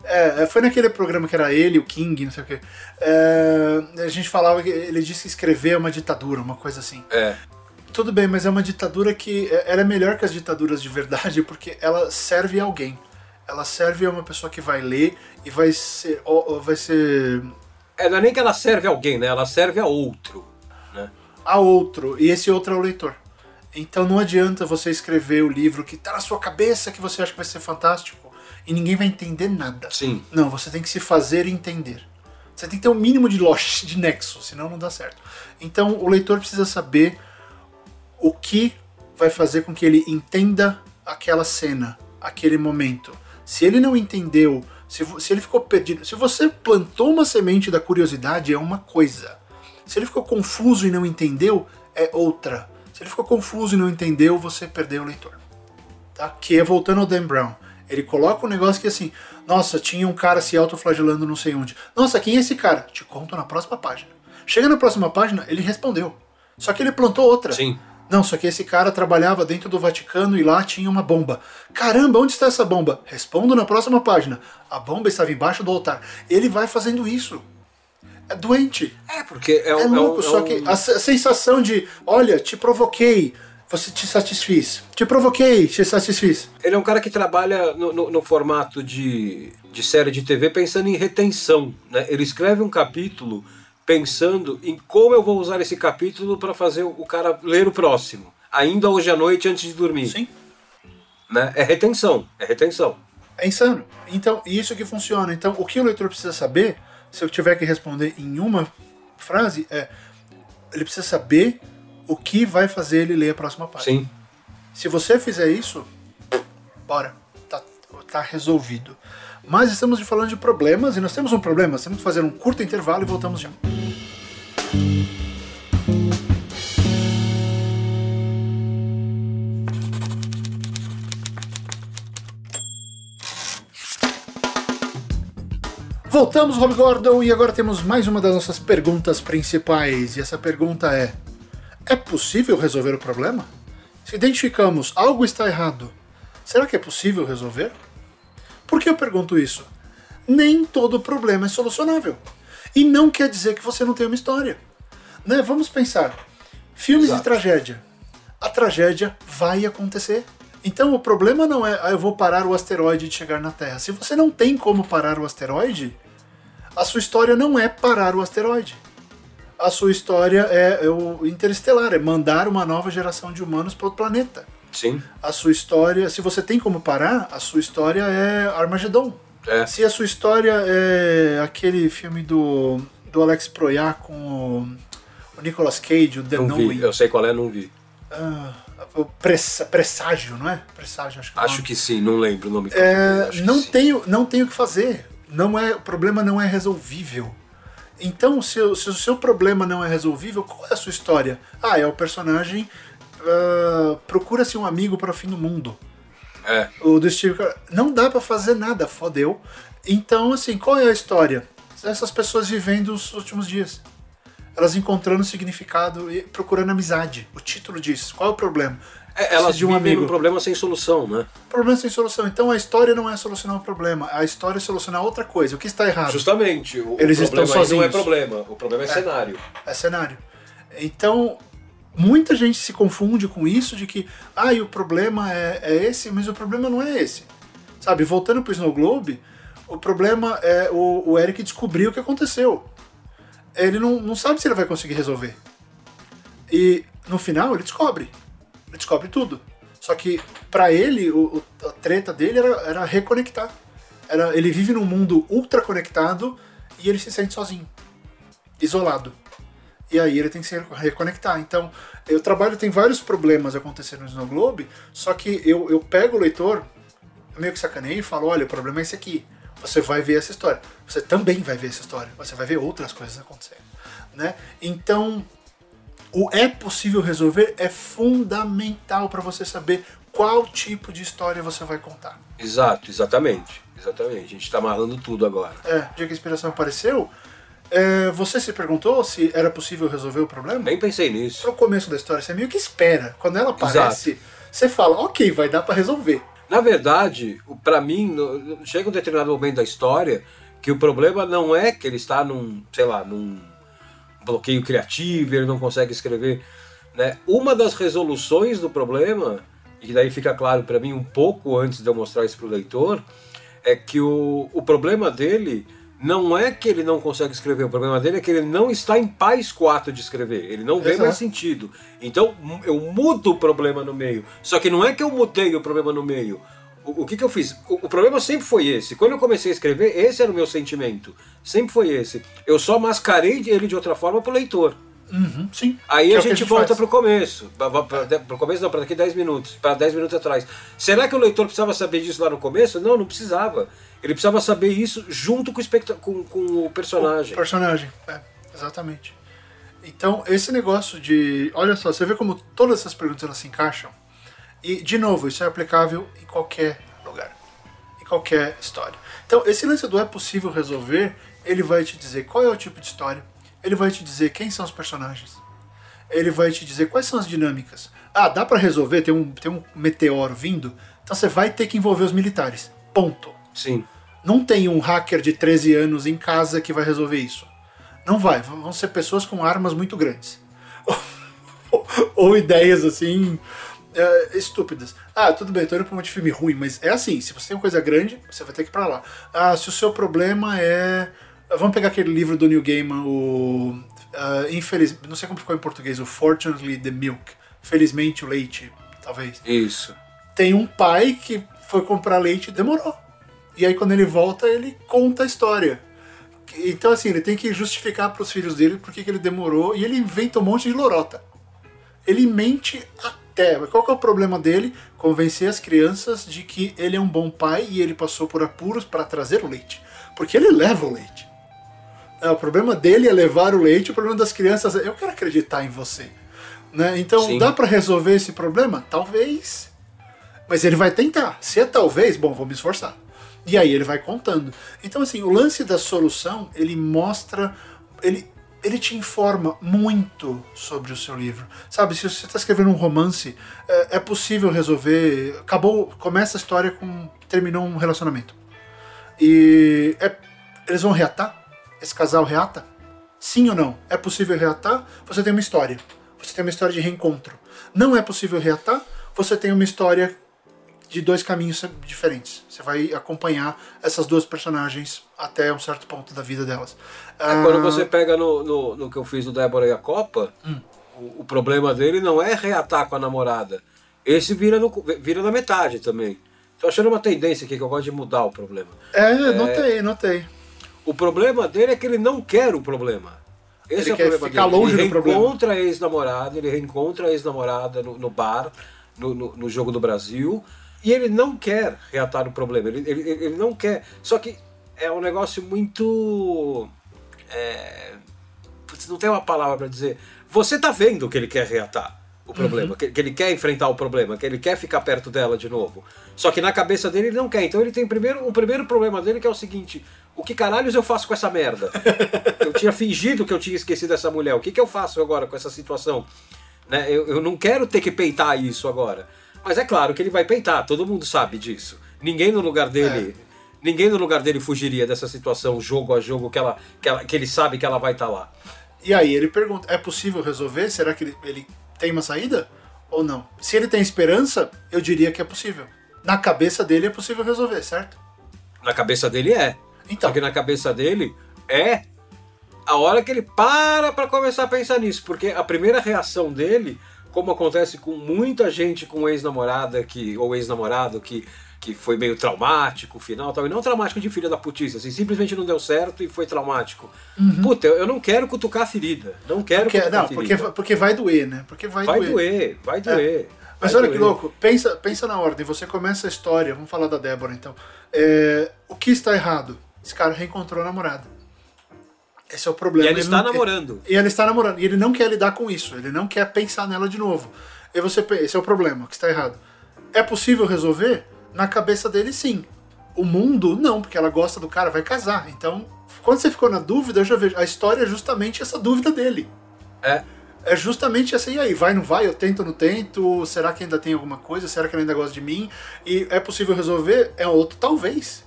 É, é, foi naquele programa que era ele, o King, não sei o quê. É, a gente falava que ele disse que escrever é uma ditadura, uma coisa assim. É. Tudo bem, mas é uma ditadura que é, ela é melhor que as ditaduras de verdade porque ela serve a alguém. Ela serve a uma pessoa que vai ler e vai ser. Vai ser... É, não é nem que ela serve a alguém, né? Ela serve a outro. Né? A outro. E esse outro é o leitor. Então não adianta você escrever o livro que tá na sua cabeça, que você acha que vai ser fantástico e ninguém vai entender nada. Sim. Não, você tem que se fazer entender. Você tem que ter um mínimo de lógica, de nexo, senão não dá certo. Então o leitor precisa saber o que vai fazer com que ele entenda aquela cena, aquele momento. Se ele não entendeu, se, se ele ficou perdido, se você plantou uma semente da curiosidade, é uma coisa. Se ele ficou confuso e não entendeu, é outra. Se ele ficou confuso e não entendeu, você perdeu o leitor. Tá? Que é voltando ao Dan Brown. Ele coloca um negócio que assim, nossa, tinha um cara se autoflagelando não sei onde. Nossa, quem é esse cara? Te conto na próxima página. Chega na próxima página, ele respondeu. Só que ele plantou outra. Sim. Não, só que esse cara trabalhava dentro do Vaticano e lá tinha uma bomba. Caramba, onde está essa bomba? Respondo na próxima página. A bomba estava embaixo do altar. Ele vai fazendo isso. É doente. É, porque é, um, é louco, é um, só que a sensação de, olha, te provoquei, você te satisfiz. Te provoquei, te satisfiz. Ele é um cara que trabalha no, no, no, formato de, de série de TV pensando em retenção. Né? Ele escreve um capítulo pensando em como eu vou usar esse capítulo para fazer o cara ler o próximo. Ainda hoje à noite antes de dormir. Sim. Né? É retenção. É retenção. É insano. Então, isso que funciona. Então, o que o leitor precisa saber, se eu tiver que responder em uma frase, é ele precisa saber o que vai fazer ele ler a próxima página. Sim. Se você fizer isso, bora, tá, tá resolvido. Mas estamos falando de problemas e nós temos um problema. Temos que fazer um curto intervalo e voltamos já. Voltamos, Rob Gordon, e agora temos mais uma das nossas perguntas principais. E essa pergunta é: é possível resolver o problema? Se identificamos algo está errado, será que é possível resolver? Por que eu pergunto isso? Nem todo problema é solucionável. E não quer dizer que você não tem uma história. Né? Vamos pensar. Filmes Exato. de tragédia. a tragédia vai acontecer. Então o problema não é, ah, eu vou parar o asteroide de chegar na Terra. Se você não tem como parar o asteroide, a sua história não é parar o asteroide. A sua história é, é o interestelar, é mandar uma nova geração de humanos para o planeta. Sim. A sua história, se você tem como parar, a sua história é Armagedon. É. Se a sua história é aquele filme do, do Alex Proyas com o, o Nicolas Cage, o The Não Knowing. vi. Eu sei qual é, não vi. Ah, o presságio, não é? Presságio, acho que é Acho que sim, não lembro o nome. É, não tenho não tenho o que fazer. Não é, o problema não é resolvível. Então, se, o- se o seu problema não é resolvível, qual é a sua história? Ah, é o personagem ah, procura-se um amigo para o fim do mundo. É. O do Steve Carell. Não dá pra fazer nada, fodeu. Então, assim, qual é a história? Essas pessoas vivendo os últimos dias. Elas encontrando significado e procurando amizade. O título diz. Qual é o problema? É, elas de um amigo. um problema sem solução, né? Problema sem solução. Então a história não é solucionar o problema. A história é solucionar outra coisa. O que está errado? Justamente. O, Eles estão problema aí não é sozinhos. problema. O problema é, cenário. é cenário. Então, muita gente se confunde com isso de que, ah, o problema é, é esse, mas o problema não é esse. Sabe, voltando pro Snow Globe, o problema é o, o Eric descobrir o que aconteceu. Ele não, não sabe se ele vai conseguir resolver. E no final ele descobre. Descobre tudo. Só que pra ele, o, a treta dele era, era reconectar. Era, ele vive num mundo ultra conectado e ele se sente sozinho, isolado. E aí ele tem que se reconectar. Então, o trabalho tem vários problemas acontecendo no Snow Globe, só que eu, eu pego o leitor, meio que sacaneio e falo, olha, o problema é esse aqui. Você vai ver essa história. Você também vai ver essa história. Você vai ver outras coisas acontecendo. Né? Então, o é possível resolver é fundamental para você saber qual tipo de história você vai contar. Exato, exatamente. Exatamente. A gente tá amarrando tudo agora. É, dia que a inspiração apareceu, é, você se perguntou se era possível resolver o problema? Nem pensei nisso. Pro começo da história, você meio que espera. Quando ela aparece, você fala, ok, vai dar para resolver. Na verdade, o- pra mim, chega um determinado momento da história que o problema não é que ele está num, sei lá, num bloqueio criativo, ele não consegue escrever, né? Uma das resoluções do problema, e daí fica claro pra mim um pouco antes de eu mostrar isso pro leitor, é que o, o problema dele não é que ele não consegue escrever, o problema dele é que ele não está em paz com o ato de escrever, ele não vê Exato. mais sentido. Então eu mudo o problema no meio. Só que não é que eu mudei o problema no meio. O, o que, que eu fiz? O, o problema sempre foi esse. Quando eu comecei a escrever, esse era o meu sentimento. Sempre foi esse. Eu só mascarei ele de outra forma pro leitor. Uhum, sim. Aí é a que gente gente volta faz. pro começo. Pro começo não, para daqui 10 minutos. Para 10 minutos atrás. Será que o leitor precisava saber disso lá no começo? Não, não precisava. Ele precisava saber isso junto com o, especta- com, com o personagem. O personagem, é, exatamente. Então, esse negócio de. Olha só, você vê como todas essas perguntas elas se encaixam. E, de novo, isso é aplicável em qualquer lugar, em qualquer história. Então, esse lance do é possível resolver, ele vai te dizer qual é o tipo de história, ele vai te dizer quem são os personagens, ele vai te dizer quais são as dinâmicas. Ah, dá pra resolver, tem um, tem um meteoro vindo, então você vai ter que envolver os militares. Ponto. Sim. Não tem um hacker de 13 anos em casa que vai resolver isso. Não vai. Vão ser pessoas com armas muito grandes. Ou ideias assim. É, estúpidas. Ah, tudo bem, tô indo pra um monte de filme ruim, mas é assim: se você tem uma coisa grande, você vai ter que ir pra lá. Ah, se o seu problema é. Vamos pegar aquele livro do Neil Gaiman, o. ah, infeliz... Não sei como ficou em português, o Fortunately the Milk. Felizmente o leite, talvez Isso. tem um pai que foi comprar leite e demorou. E aí quando ele volta, ele conta a história. Então assim, ele tem que justificar para os filhos dele por que ele demorou e ele inventa um monte de lorota. Ele mente até. Mas Qual que é o problema dele? Convencer as crianças de que ele é um bom pai e ele passou por apuros para trazer o leite. Porque ele leva o leite. É, o problema dele é levar o leite, o problema das crianças é eu quero acreditar em você. Né? Então, Sim. dá para resolver esse problema? Talvez. Mas ele vai tentar. Se é talvez, bom, vou me esforçar. E aí ele vai contando. Então, assim, o lance da solução, ele mostra. Ele, ele te informa muito sobre o seu livro. Sabe, se você está escrevendo um romance, é, é possível resolver. Acabou, começa a história com. terminou um relacionamento. E é- eles vão reatar? Esse casal reata? Sim ou não? É possível reatar? Você tem uma história. você tem uma história de reencontro. Não é possível reatar, você tem uma história de dois caminhos diferentes. Você vai acompanhar essas duas personagens até um certo ponto da vida delas. É, quando você pega no, no, no, que eu fiz do Débora e a Copa, hum. o, o, problema dele não é reatar com a namorada. Esse vira, no, vira na metade também. Tô achando uma tendência aqui que eu gosto de mudar o problema. É, é notei, notei. O problema dele é que ele não quer o problema. Esse ele é o problema ficar dele. Longe ele do problema. reencontra a ex-namorada, ele reencontra a ex-namorada no, no, bar, no, no, no, jogo do Brasil, e ele não quer reatar o problema. Ele, ele, ele não quer. Só que é um negócio muito. É, não tem uma palavra para dizer. Você tá vendo que ele quer reatar o problema, uhum. que, que, ele quer enfrentar o problema, que ele quer ficar perto dela de novo. Só que na cabeça dele ele não quer. Então ele tem primeiro, o primeiro problema dele que é o seguinte: o que caralhos eu faço com essa merda? eu tinha fingido que eu tinha esquecido essa mulher. O que, que eu faço agora com essa situação? Né? Eu, eu não quero ter que peitar isso agora. Mas é claro que ele vai peitar, todo mundo sabe disso. Ninguém no lugar dele. É. Ninguém no lugar dele fugiria dessa situação, jogo a jogo, que, ela, que, ela, que ele sabe que ela vai estar tá lá. E aí ele pergunta: é possível resolver? Será que ele, ele tem uma saída ou não? Se ele tem esperança, eu diria que é possível. Na cabeça dele é possível resolver, certo? Na cabeça dele é. Então. Só que na cabeça dele é a hora que ele para para começar a pensar nisso, porque a primeira reação dele, como acontece com muita gente com ex-namorada que ou ex-namorado que que foi meio traumático, final tal, e não traumático de filha da putice, assim, simplesmente não deu certo e foi traumático. Uhum. Puta, eu não quero cutucar a ferida, não quero porque, cutucar não, a ferida. Porque, porque vai doer, né? Porque vai, vai doer. doer. Vai doer, é. Mas vai olha doer. que louco, pensa, pensa na ordem, você começa a história, vamos falar da Débora então. É, o que está errado? Esse cara reencontrou a namorada. Esse é o problema. E ele, ele está namorando. E ele está namorando. E ele não quer lidar com isso. Ele não quer pensar nela de novo. E você, esse é o problema, que está errado. É possível resolver? Na cabeça dele, sim. O mundo, não, porque ela gosta do cara, vai casar. Então, quando você ficou na dúvida, eu já vejo. A história é justamente essa dúvida dele. É. É justamente essa, e aí, vai, não vai, eu tento, não tento, será que ainda tem alguma coisa, será que ela ainda gosta de mim? E é possível resolver? É outro, talvez.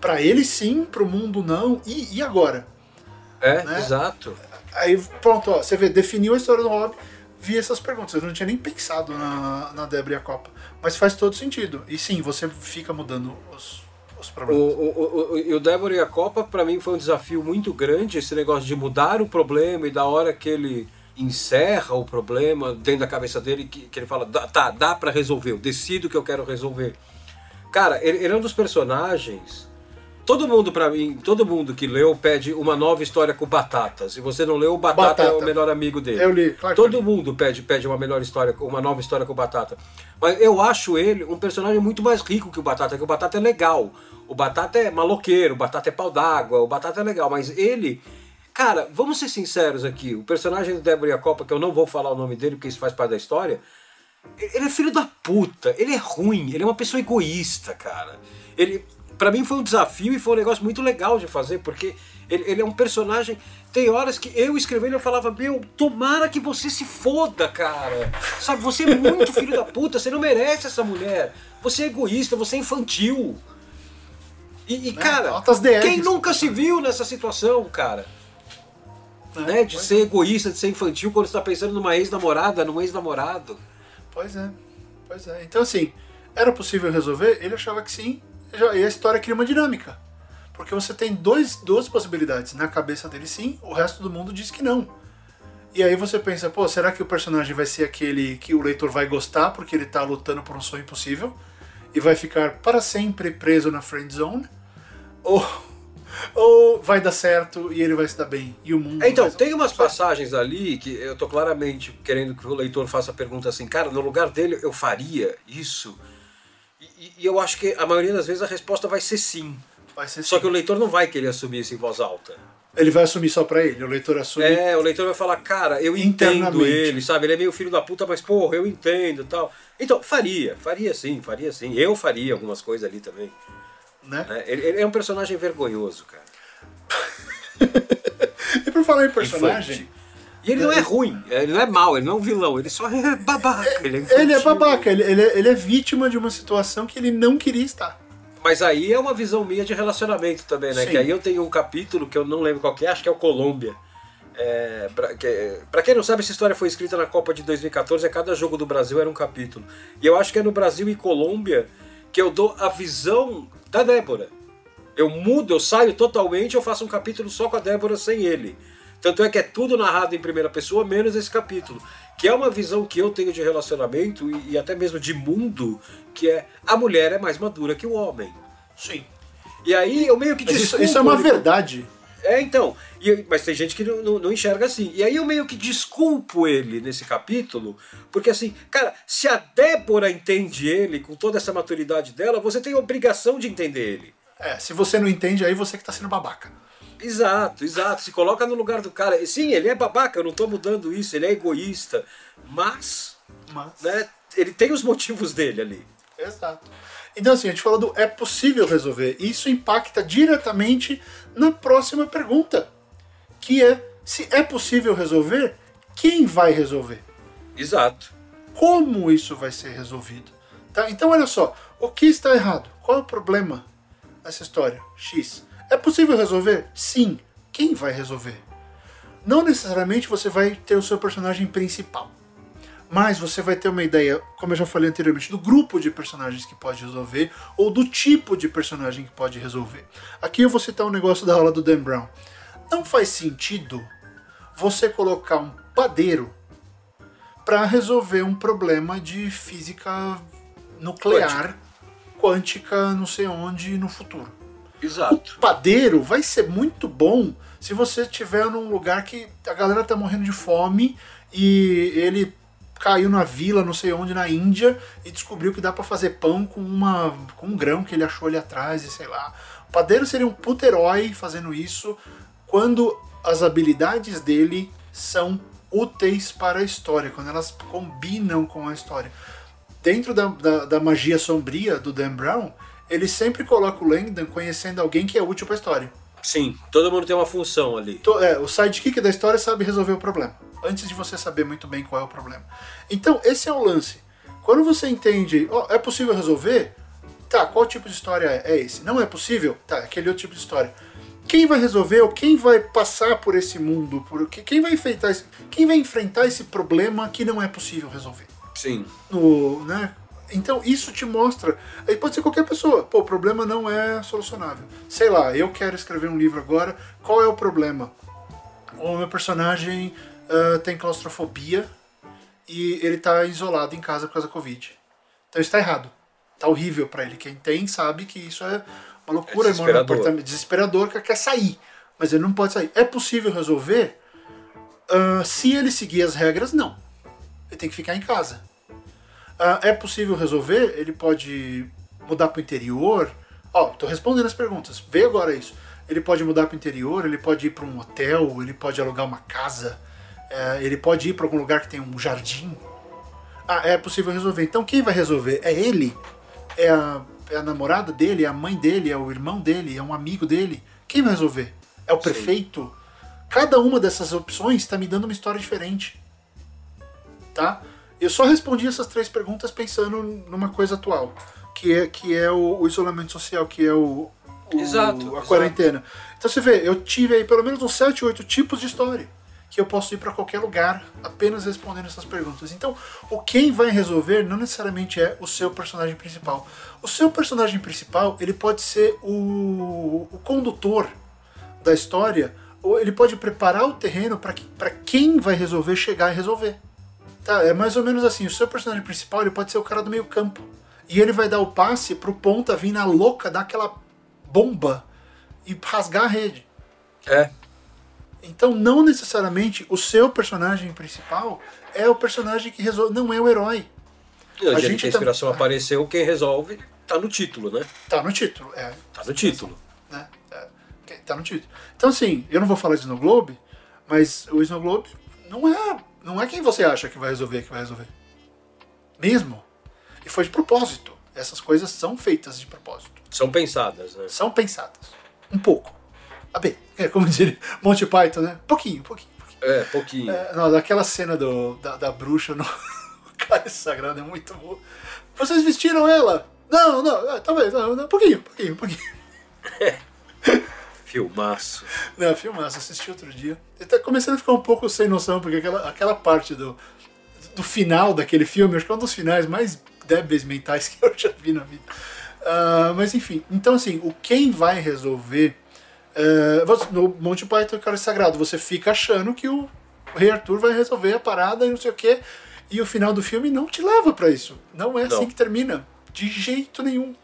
Para ele sim, pro mundo não, e, e agora? É, né? exato. Aí, pronto, ó, você vê, definiu a história do Rob, vi essas perguntas. Eu não tinha nem pensado na, na Débora e a Copa. Mas faz todo sentido. E sim, você fica mudando os, os problemas. O, o, o, o Débora e a Copa, para mim, foi um desafio muito grande, esse negócio de mudar o problema e da hora que ele encerra o problema dentro da cabeça dele, que, que ele fala, tá, dá para resolver, eu decido que eu quero resolver. Cara, ele, ele é um dos personagens todo mundo para mim, todo mundo que leu pede uma nova história com Batata. Se você não leu, o Batata, Batata. é o melhor amigo dele. Eu li, claro. Todo mundo pede pede uma melhor história, uma nova história com o Batata. Mas eu acho ele um personagem muito mais rico que o Batata, que o Batata é legal. O Batata é maloqueiro, o Batata é pau d'água, o Batata é legal, mas ele Cara, vamos ser sinceros aqui. O personagem do Débora e a Copa, que eu não vou falar o nome dele porque isso faz parte da história, ele é filho da puta, ele é ruim, ele é uma pessoa egoísta, cara. Ele, para mim foi um desafio e foi um negócio muito legal de fazer, porque ele, ele, é um personagem. Tem horas que eu escrevendo eu falava, meu, tomara que você se foda, cara. Sabe, você é muito filho da puta, você não merece essa mulher. Você é egoísta, você é infantil. E, e né? cara, quem nunca se viu nessa situação, cara? É, né? De ser é. egoísta, de ser infantil quando está pensando numa ex-namorada, num ex-namorado. Pois é, pois é. Então assim, era possível resolver? Ele achava que sim, e a história cria uma dinâmica. Porque você tem dois, duas possibilidades. Na cabeça dele sim, o resto do mundo diz que não. E aí você pensa, pô, será que o personagem vai ser aquele que o leitor vai gostar porque ele tá lutando por um sonho impossível? E vai ficar para sempre preso na friend zone? Ou, ou vai dar certo e ele vai se dar bem? E o mundo. Então, tem umas passagens ali que eu tô claramente querendo que o leitor faça a pergunta assim, cara, no lugar dele eu faria isso e, e, eu acho que a maioria das vezes a resposta vai ser sim. Vai ser só sim. que o leitor não vai querer assumir isso em voz alta. Ele vai assumir só pra ele, o leitor assume. É, o leitor vai falar, cara, eu entendo ele, sabe? Ele é meio filho da puta, mas porra, eu entendo tal. Então, faria, faria sim, faria sim. Eu faria algumas coisas ali também. Né? É, ele, ele, é um personagem vergonhoso, cara. e por falar em personagem. Infante. E ele não é ruim, ele não é mau, ele não é um vilão, ele só é babaca. Ele é, ele é babaca, ele, ele, é, ele é vítima de uma situação que ele não queria estar. Mas aí é uma visão minha de relacionamento também, né? Sim. Que aí eu tenho um capítulo que eu não lembro qual que é, acho que é o Colômbia. É, pra, que, pra quem não sabe, essa história foi escrita na Copa de 2014 e cada jogo do Brasil era um capítulo. E eu acho que é no Brasil e Colômbia que eu dou a visão da Débora. Eu mudo, eu saio totalmente, eu faço um capítulo só com a Débora sem ele. Tanto é que é tudo narrado em primeira pessoa, menos esse capítulo. Que é uma visão que eu tenho de relacionamento e, e até mesmo de mundo, que é a mulher é mais madura que o homem. Sim. E aí eu meio que Mas isso, desculpo isso é uma verdade. É, então. E- mas tem gente que não, não- não enxerga assim. E aí eu meio que desculpo ele nesse capítulo, porque assim, cara, se a Débora entende ele com toda essa maturidade dela, você tem a obrigação de entender ele. É, se você não entende, aí você que tá sendo babaca. Exato, exato. Se coloca no lugar do cara. Sim, ele é babaca, eu não tô mudando isso, ele é egoísta. Mas, Mas. né, ele tem os motivos dele ali. Exato. Então, assim, a gente falou do é possível resolver. Isso impacta diretamente na próxima pergunta, que é: se é possível resolver, quem vai resolver? Exato. Como isso vai ser resolvido? Tá? Então, olha só: o que está errado? Qual é o problema nessa história? X. É possível resolver? Sim. Quem vai resolver? Não necessariamente você vai ter o seu personagem principal. Mas você vai ter uma ideia, como eu já falei anteriormente, do grupo de personagens que pode resolver ou do tipo de personagem que pode resolver. Aqui eu vou citar um negócio da aula do Dan Brown. Não faz sentido você colocar um padeiro para resolver um problema de física nuclear, quântica, não sei onde, no futuro. Exato. Padeiro vai ser muito bom se você estiver num lugar que a galera tá morrendo de fome e ele caiu na vila, não sei onde, na Índia, e descobriu que dá pra fazer pão com, uma, com um grão que ele achou ali atrás, e sei lá. O padeiro seria um puto herói fazendo isso quando as habilidades dele são úteis para a história, quando elas combinam com a história. Dentro da, da, da magia sombria do Dan Brown, ele sempre coloca o Langdon conhecendo alguém que é útil para a história. Sim, todo mundo tem uma função ali. É, o sidekick da história sabe resolver o problema, antes de você saber muito bem qual é o problema. Então, esse é o lance. Quando você entende, ó, é possível resolver? Tá, qual tipo de história é? É esse. Não é possível? Tá, aquele outro tipo de história. Quem vai resolver ou quem vai passar por esse mundo? Por, que- quem, vai enfrentar esse, quem vai enfrentar esse problema que não é possível resolver? Sim. no, né? Então isso te mostra. Aí pode ser qualquer pessoa. Pô, o problema não é solucionável. Sei lá, eu quero escrever um livro agora. Qual é o problema? O meu personagem ah, tem claustrofobia e ele tá isolado em casa por causa da Covid. Então isso tá errado. Tá horrível pra ele. Quem tem sabe que isso é uma loucura, É ele mora num desesperador. desesperador que quer sair. Mas ele não pode sair. É possível resolver? Ah, se ele seguir as regras, não. Ele tem que ficar em casa. Ah, é possível resolver? Ele pode mudar para o interior? Ó, tô respondendo as perguntas. Vê agora isso. Ele pode mudar para o interior, ele pode ir para um hotel, ele pode alugar uma casa, é, ele pode ir para algum lugar que tem um jardim. Ah, é possível resolver. Então quem vai resolver? É ele? É a, é a namorada dele? É a mãe dele? É o irmão dele? É um amigo dele? Quem vai resolver? É o prefeito? Cada uma dessas opções está me dando uma história diferente tá? Eu só respondi essas três perguntas pensando numa coisa atual, que é, que é o, o isolamento social, que é o, o- Exato, a exato. quarentena. Então você vê, eu tive aí pelo menos uns 7, 8 tipos de história que eu posso ir para qualquer lugar apenas respondendo essas perguntas. Então, o quem vai resolver não necessariamente é o seu personagem principal. O seu personagem principal, ele pode ser o, o condutor da história, ou ele pode preparar o terreno para que, pra quem vai resolver chegar e resolver. Tá, é mais ou menos assim. O seu personagem principal ele pode ser o cara do meio campo. E ele vai dar o passe pro ponta vir na louca, dar aquela bomba e rasgar a rede. É. Então não necessariamente o seu personagem principal é o personagem que resolve. Não é o herói. E A gente a inspiração tam- apareceu, quem resolve tá no título, né? Tá no título. É, Tá no título. né? É, tá no título. Então, assim, eu não vou falar de Snow Globe, mas o Snow Globe não é, não é quem você acha que vai resolver que vai resolver. Mesmo. E foi de propósito. Essas coisas são feitas de propósito. São pensadas, né? São pensadas. Um pouco. A bem, é como diria Monty Python, né? Pouquinho, pouquinho, pouquinho. É, pouquinho. É, não, daquela cena do, da, da bruxa no Cálice Sagrado é muito boa. Vocês vestiram ela? Não, não, é, talvez, não, não, pouquinho, pouquinho, pouquinho. Filmaço. Não, filmaço, assisti outro dia. Ele tá começando a ficar um pouco sem noção, porque aquela, aquela parte do, do final daquele filme, acho que é um dos finais mais débeis mentais que eu já vi na vida. Uh, mas enfim, então assim, o quem vai resolver. Uh, no Monty Python, cara sagrado, você fica achando que o Rei Arthur vai resolver a parada e não sei o quê. E o final do filme não te leva para isso. Não é assim que termina. De jeito nenhum.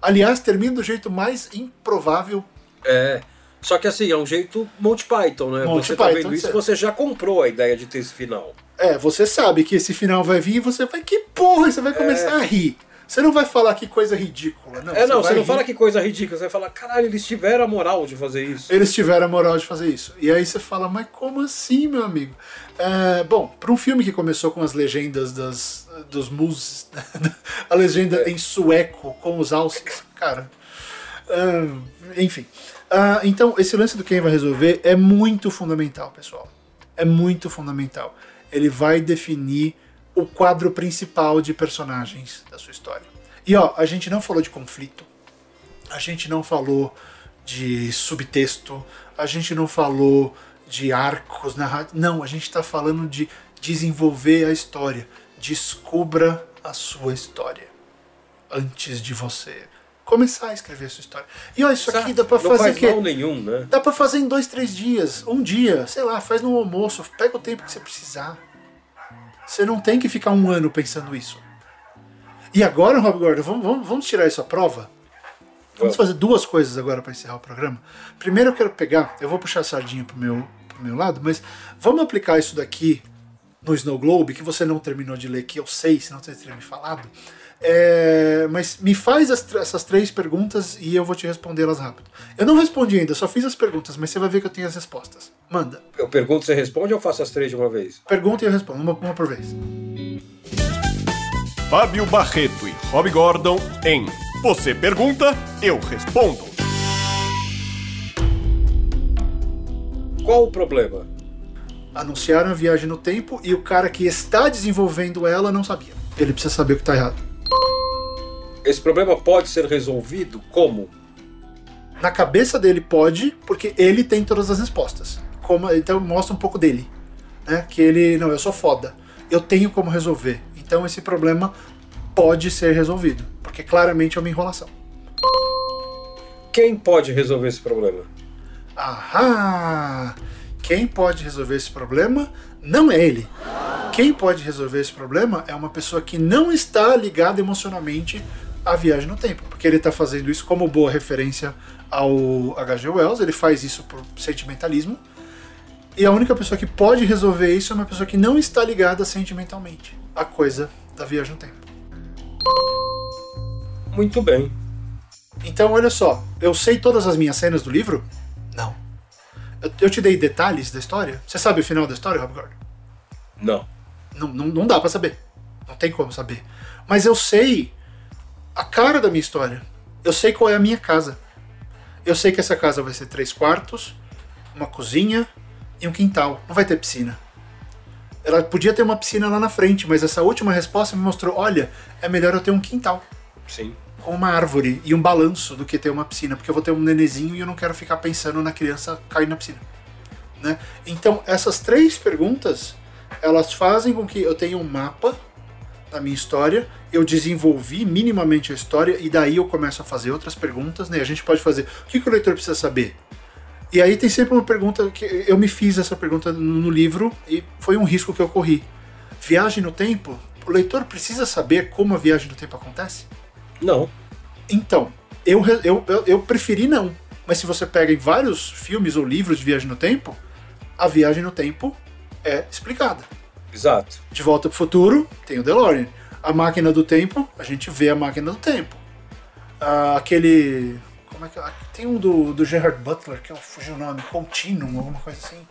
Aliás, termina do jeito mais improvável. É. Só que assim, é um jeito Monty Python, né? Monty você Python, tá vendo isso, você já comprou a ideia de ter esse final. É, você sabe que esse final vai vir e você vai, que porra, você vai começar é. a rir. Você não vai falar que coisa ridícula, não. É, não, você, você não rir. fala que coisa ridícula, você vai falar, caralho, eles tiveram a moral de fazer isso. Eles tiveram a moral de fazer isso. E aí você fala, mas como assim, meu amigo? É, bom, para um filme que começou com as legendas das, dos mus, a legenda é. em sueco com os alces, cara. Uh, enfim. Uh, então, esse lance do quem vai resolver é muito fundamental, pessoal. É muito fundamental. Ele vai definir o quadro principal de personagens da sua história. E ó, a gente não falou de conflito, a gente não falou de subtexto, a gente não falou de arcos narrativos. Não, a gente está falando de desenvolver a história. Descubra a sua história antes de você começar a escrever a sua história. E ó, isso aqui dá para fazer que nenhum, né? Dá para fazer em dois, três dias, um dia, sei lá, faz no almoço, pega o tempo que você precisar. Você não tem que ficar um ano pensando isso. E agora, Rob Gordon, vamos, vamos, vamos tirar isso à prova? Vamos fazer duas coisas agora para encerrar o programa. Primeiro eu quero pegar, eu vou puxar a sardinha pro meu, pro meu lado, mas vamos aplicar isso daqui no Snow Globe, que você não terminou de ler, que eu sei, senão você teria me falado. É, mas me faz as, essas três perguntas e eu vou te respondê-las rápido. Eu não respondi ainda, só fiz as perguntas, mas você vai ver que eu tenho as respostas. Manda. Eu pergunto, você responde ou eu faço as três de uma vez? Pergunta e eu respondo, uma, uma por vez. Fábio Barreto e Rob Gordon em Você Pergunta, Eu Respondo. Qual o problema? Anunciaram a viagem no tempo e o cara que está desenvolvendo ela não sabia. Ele precisa saber o que está errado. Esse problema pode ser resolvido como? Na cabeça dele pode, porque ele tem todas as respostas como. Então mostra um pouco dele. Né? Que ele. Não, eu sou foda. Eu tenho como resolver. Então esse problema pode ser resolvido. Porque claramente é uma enrolação. Quem pode resolver esse problema? Ahá! Quem pode resolver esse problema não é ele. Quem pode resolver esse problema é uma pessoa que não está ligada emocionalmente à viagem no tempo, porque ele está fazendo isso como boa referência ao H.G. Wells, ele faz isso por sentimentalismo, e a única pessoa que pode resolver isso é uma pessoa que não está ligada sentimentalmente à coisa da viagem no tempo. Muito bem. Então, olha só, eu sei todas as minhas cenas do livro? Eu te dei detalhes da história? Você sabe o final da história, Rob Gordon? Não. Não, não, não dá para saber. Não tem como saber. Mas eu sei a cara da minha história. Eu sei qual é a minha casa. Eu sei que essa casa vai ser três quartos, uma cozinha, e um quintal. Não vai ter piscina. Ela podia ter uma piscina lá na frente, mas essa última resposta me mostrou: olha, é melhor eu ter um quintal. Sim. Com uma árvore e um balanço do que ter uma piscina, porque eu vou ter um nenezinho e eu não quero ficar pensando na criança cair na piscina. Né? Então, essas três perguntas elas fazem com que eu tenha um mapa da minha história, eu desenvolvi minimamente a história e daí eu começo a fazer outras perguntas. Né? A gente pode fazer o que, que o leitor precisa saber e aí tem sempre uma pergunta que eu me fiz essa pergunta no livro e foi um risco que eu corri. Viagem no tempo? O leitor precisa saber como a viagem no tempo acontece? Não. Então, eu, eu, eu, eu preferi não. Mas se você pega em vários filmes ou livros de viagem no tempo, a viagem no tempo é explicada. Exato. De Volta para o Futuro, tem o DeLorean. A máquina do tempo, a gente vê a máquina do tempo. Ah, aquele como é que. Ah, tem um do, do Gerard Butler, que eu fugi o nome, Continuum, alguma coisa assim.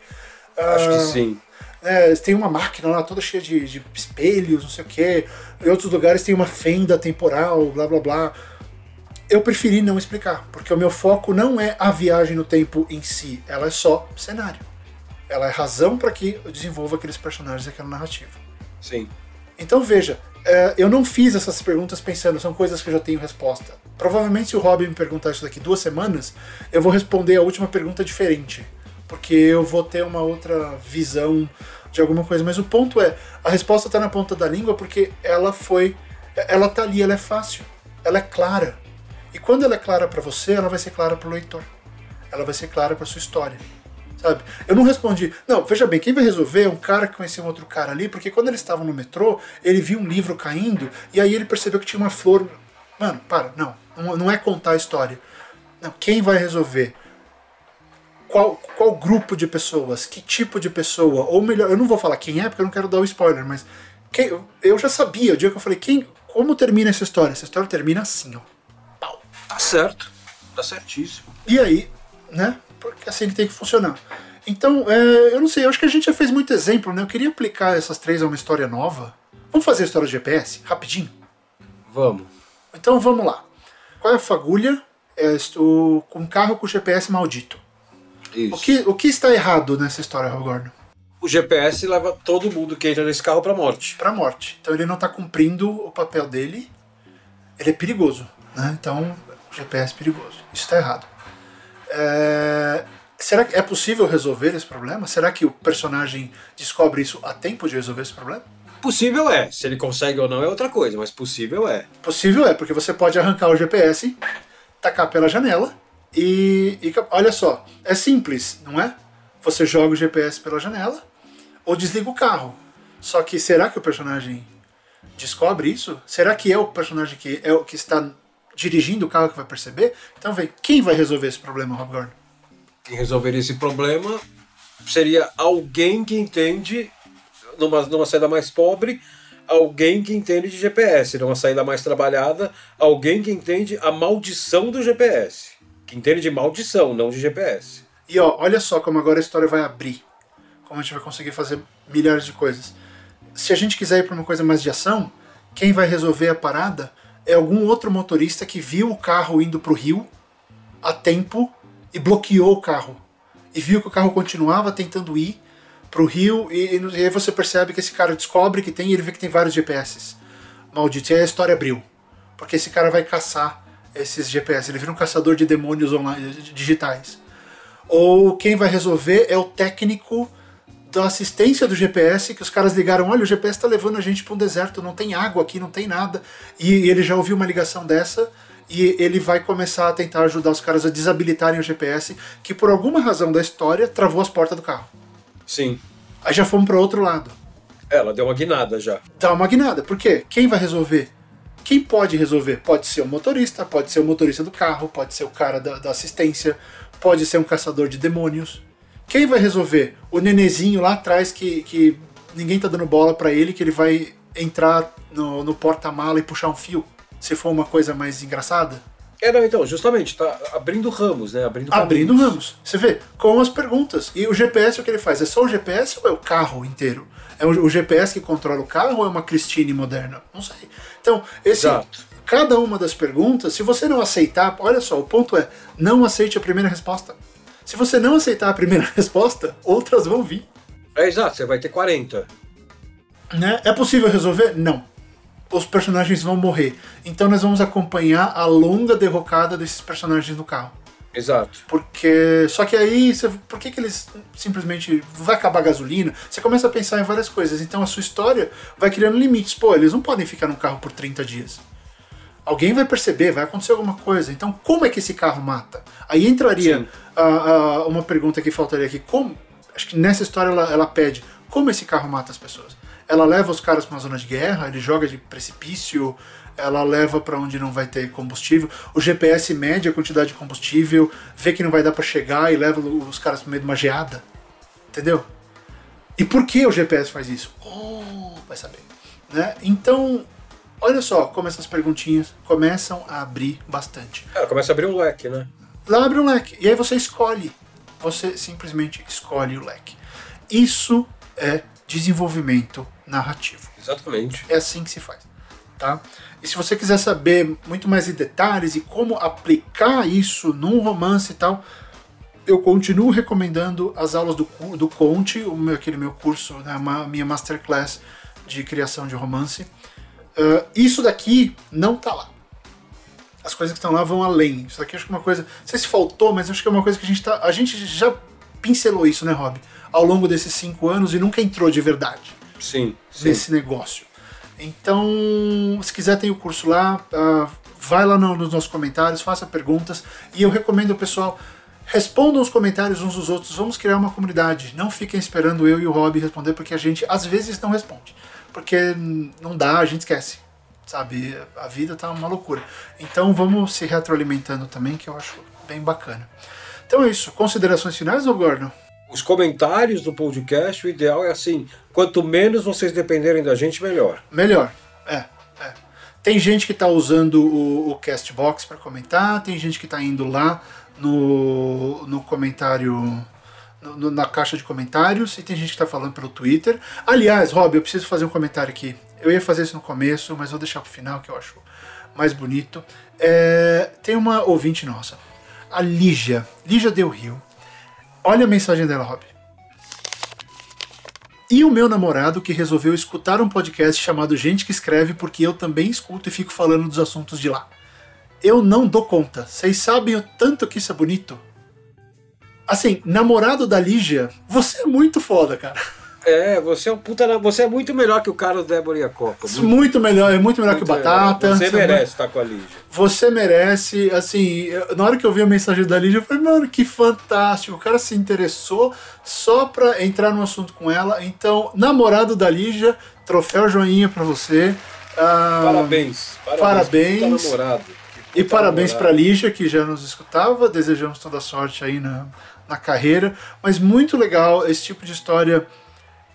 Acho que ah, sim. É, tem uma máquina lá toda cheia de, de espelhos, não sei o quê. Em outros lugares tem uma fenda temporal, blá blá blá. Eu preferi não explicar, porque o meu foco não é a viagem no tempo em si, ela é só cenário. Ela é razão para que eu desenvolva aqueles personagens e aquela narrativa. Sim. Então veja, é, eu não fiz essas perguntas pensando, são coisas que eu já tenho resposta. Provavelmente, se o Robin me perguntar isso daqui duas semanas, eu vou responder a última pergunta diferente. Porque eu vou ter uma outra visão de alguma coisa. Mas o ponto é, a resposta está na ponta da língua porque ela foi. Ela tá ali, ela é fácil, ela é clara. E quando ela é clara para você, ela vai ser clara para o leitor. Ela vai ser clara para sua história. Sabe? Eu não respondi. Não, veja bem, quem vai resolver é um cara que conhecia um outro cara ali, porque quando eles estavam no metrô, ele viu um livro caindo e aí ele percebeu que tinha uma flor. Mano, para, não. Não é contar a história. Não, quem vai resolver? Qual, qual grupo de pessoas? Que tipo de pessoa? Ou melhor, eu não vou falar quem é, porque eu não quero dar o spoiler, mas quem, eu já sabia, o dia que eu falei, quem, como termina essa história? Essa história termina assim, ó. Pau. Tá certo. Tá certíssimo. E aí, né? Porque assim que tem que funcionar. Então, é, eu não sei, eu acho que a gente já fez muito exemplo, né? Eu queria aplicar essas três a uma história nova. Vamos fazer a história de GPS, rapidinho? Vamos. Então vamos lá. Qual é a fagulha? É o, um carro com GPS maldito. Isso. O que, o que está errado nessa história, Rob Gordon? O GPS leva todo mundo que entra nesse carro pra morte. Pra morte. Então ele não está cumprindo o papel dele. Ele é perigoso. Né? Então, o GPS é perigoso. Isso está errado. É... Será que é possível resolver esse problema? Será que o personagem descobre isso a tempo de resolver esse problema? Possível é. Se ele consegue ou não é outra coisa, mas possível é. Possível é, porque você pode arrancar o GPS, tacar pela janela e, e olha só, é simples, não é? Você joga o GPS pela janela ou desliga o carro. Só que será que o personagem descobre isso? Será que é o personagem que é o que está dirigindo o carro que vai perceber? Então vem, quem vai resolver esse problema, Rob Gordon? Quem resolveria esse problema seria alguém que entende, numa, numa saída mais pobre, alguém que entende de GPS, numa saída mais trabalhada, alguém que entende a maldição do GPS. Entende de maldição, não de GPS. E ó, olha só como agora a história vai abrir. Como a gente vai conseguir fazer milhares de coisas. Se a gente quiser ir para uma coisa mais de ação, quem vai resolver a parada é algum outro motorista que viu o carro indo para o rio a tempo e bloqueou o carro. E viu que o carro continuava tentando ir para o rio e, e, aí você percebe que esse cara descobre que tem e ele vê que tem vários GPS. Maldito. E aí a história abriu. Porque esse cara vai caçar esses GPS. Ele vira um caçador de demônios online, digitais. Ou quem vai resolver é o técnico da assistência do GPS, que os caras ligaram, olha, o GPS está levando a gente para um deserto, não tem água aqui, não tem nada. E ele já ouviu uma ligação dessa e ele vai começar a tentar ajudar os caras a desabilitarem o GPS, que por alguma razão da história travou as portas do carro. Sim. Aí já fomos para outro lado. Ela deu uma guinada já. Dá uma guinada. Por quê? Quem vai resolver? Quem pode resolver? Pode ser o motorista, pode ser o motorista do carro, pode ser o cara da, da assistência, pode ser um caçador de demônios. Quem vai resolver? O nenezinho lá atrás que, que ninguém tá dando bola para ele, que ele vai entrar no, no porta-mala e puxar um fio, se for uma coisa mais engraçada? É, não, então, justamente, tá abrindo ramos, né? Abrindo, Abrindo ramos. Você vê, com as perguntas. E o GPS, o que ele faz? É só o GPS ou é o carro inteiro? É o, GPS que controla o carro ou é uma Christine moderna? Não sei. Então, esse, Exato. cada uma das perguntas, se você não aceitar, olha só, o ponto é, não aceite a primeira resposta. Se você não aceitar a primeira resposta, outras vão vir. É exato, você vai ter 40. Né? É possível resolver? Não. Os personagens vão morrer. Então nós vamos acompanhar a longa derrocada desses personagens no carro. Exato. Porque. Só que aí, você, por que, que eles simplesmente. Vai acabar a gasolina? Você começa a pensar em várias coisas. Então a sua história vai criando limites. Pô, eles não podem ficar no carro por 30 dias. Alguém vai perceber, vai acontecer alguma coisa. Então, como é que esse carro mata? Aí entraria a- a- uma pergunta que faltaria aqui. Como, acho que nessa história ela, ela pede como esse carro mata as pessoas. Ela leva os caras para uma zona de guerra, ele joga de precipício, ela leva para onde não vai ter combustível. O GPS mede a quantidade de combustível, vê que não vai dar para chegar e leva os caras pro meio de uma geada. Entendeu? E por que o GPS faz isso? Oh, vai saber. Né? Então, olha só como essas perguntinhas começam a abrir bastante. Ela começa a abrir um leque, né? Lá abre um leque. E aí você escolhe. Você simplesmente escolhe o leque. Isso é desenvolvimento narrativo. Exatamente. É assim que se faz. Tá? E se você quiser saber muito mais em detalhes e como aplicar isso num romance e tal, eu continuo recomendando as aulas do, do Conte, o meu, aquele meu curso, né, a minha masterclass de criação de romance. Uh, isso daqui não tá lá. As coisas que estão lá vão além. Isso daqui acho que é uma coisa. Não sei se faltou, mas acho que é uma coisa que a gente tá. A gente já pincelou isso, né, Rob? Ao longo desses cinco anos e nunca entrou de verdade Sim, sim. nesse negócio. Então, se quiser, tem o curso lá. uh, vai lá no- nos nossos comentários, faça perguntas. E eu recomendo ao pessoal. Respondam os comentários uns dos outros, vamos criar uma comunidade. Não fiquem esperando eu e o Rob responder, porque a gente às vezes não responde. Porque não dá, a gente esquece. Sabe? A vida tá uma loucura. Então vamos se retroalimentando também, que eu acho bem bacana. Então é isso. Considerações finais, ô Gordon? Os comentários do podcast, o ideal é assim: quanto menos vocês dependerem da gente, melhor. Melhor. É, é. Tem gente que tá usando o, o Castbox para comentar, tem gente que tá indo lá no, no comentário. no- na caixa de comentários, e tem gente que tá falando pelo Twitter. Aliás, Rob, eu preciso fazer um comentário aqui. Eu ia fazer isso no começo, mas vou deixar pro final, que eu acho mais bonito. É, tem uma ouvinte nossa, a Lígia, Lígia Del Rio. Olha a mensagem dela, Rob. E o meu namorado que resolveu escutar um podcast chamado Gente que Escreve, porque eu também escuto e fico falando dos assuntos de lá. Eu não dou conta. Vocês sabem o tanto que isso é bonito? Assim, namorado da Lígia, você é muito foda, cara. É, você é um puta. Você é muito melhor que o Carlos Débora e a Copa. Muito melhor, é muito melhor que o Batata. Você é merece estar com a Lígia. Você merece, assim, na hora que eu vi a mensagem da Lígia, eu falei, mano, que fantástico. O cara se interessou só pra entrar no assunto com ela. Então, namorado da Lígia, troféu joinha pra você. Ah, Parabéns. parabéns. Puta namorado. E Puta parabéns pra namorado. Lígia, que já nos escutava. Desejamos toda sorte aí na, na carreira. Mas muito legal, esse tipo de história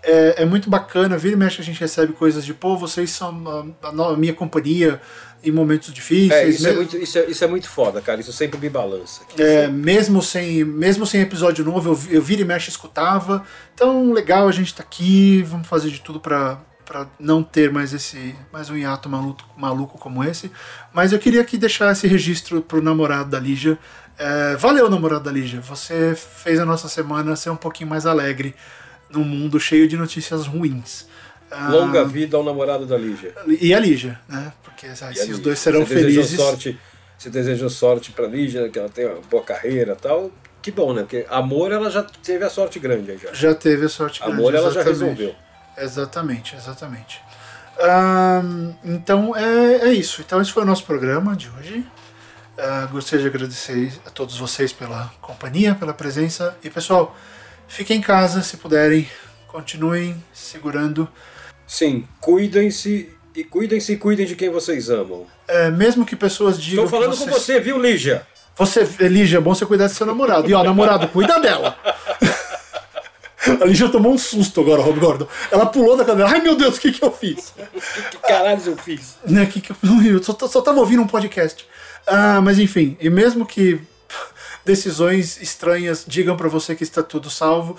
é, é muito bacana. Vira e mexe a gente recebe coisas de, pô, vocês são a, a minha companhia em momentos difíceis. É, isso é, Me- muito, isso, é, isso é muito foda, cara. Isso sempre me balança. É, mesmo sem mesmo sem episódio novo, eu, eu vira e mexe e escutava. Então, legal, a gente tá aqui, vamos fazer de tudo pra, pra não ter mais esse mais um hiato maluco, maluco como esse. Mas eu queria aqui deixar esse registro pro namorado da Lígia. É, valeu, namorado da Lígia. Você fez a nossa semana ser um pouquinho mais alegre num mundo cheio de notícias ruins. Ah, Longa vida ao namorado da Lígia. E a Lígia, né? Porque ah, E se os dois serão Você felizes. Sorte, você desejou sorte pra Lígia, que ela tem uma boa carreira tal. Que bom, né? Porque amor ela já teve a sorte grande aí já. Já teve a sorte grande. Amor ela já exatamente. resolveu. Exatamente, exatamente. Então é, é isso. Então esse foi o nosso programa de hoje. Ah, gostaria de agradecer a todos vocês pela companhia, pela presença. E pessoal, fiquem em casa se puderem. Continuem segurando. Sim, cuidem-se e cuidem-se e cuidem de quem vocês amam. É, mesmo que pessoas digam. Estou falando que com você, viu, Lígia? Você, Lígia, é bom você cuidar do seu namorado. E ó, namorado, cuida dela. A Lígia tomou um susto agora, Rob Gordon. Ela pulou da cadeira. Ai meu Deus, o que, que eu fiz? Que caralho eu fiz? né, que, que eu, eu só, só tava ouvindo um podcast. Ah, mas enfim, e mesmo que decisões estranhas digam pra você que está tudo salvo,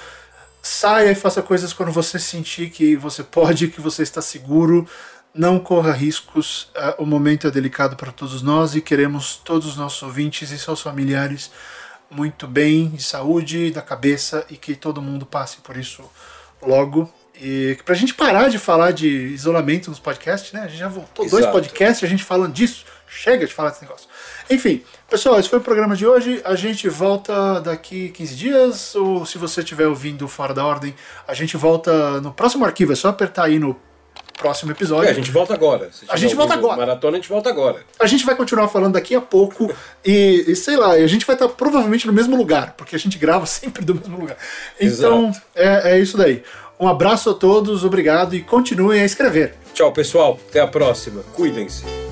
saia e faça coisas quando você sentir que você pode, que você está seguro. Não corra riscos. Ah, o momento é delicado para todos nós e queremos todos os nossos ouvintes e seus familiares muito bem, de saúde, da cabeça e que todo mundo passe por isso logo. E pra gente parar de falar de isolamento nos podcasts, né? A gente já voltou dois Exato. podcasts, a gente falando disso. Chega de falar desse negócio. Enfim, pessoal, esse foi o programa de hoje. A gente volta daqui 15 dias, ou se você estiver ouvindo fora da ordem, a gente volta no próximo arquivo. É só apertar aí no próximo episódio. É, a gente volta agora. A gente volta agora. Maratona, a gente volta agora. A gente vai continuar falando daqui a pouco e, e sei lá, a gente vai estar provavelmente no mesmo lugar, porque a gente grava sempre do mesmo lugar. Então, é, é isso daí. Um abraço a todos, obrigado e continuem a escrever. Tchau, pessoal. Até a próxima. Cuidem-se.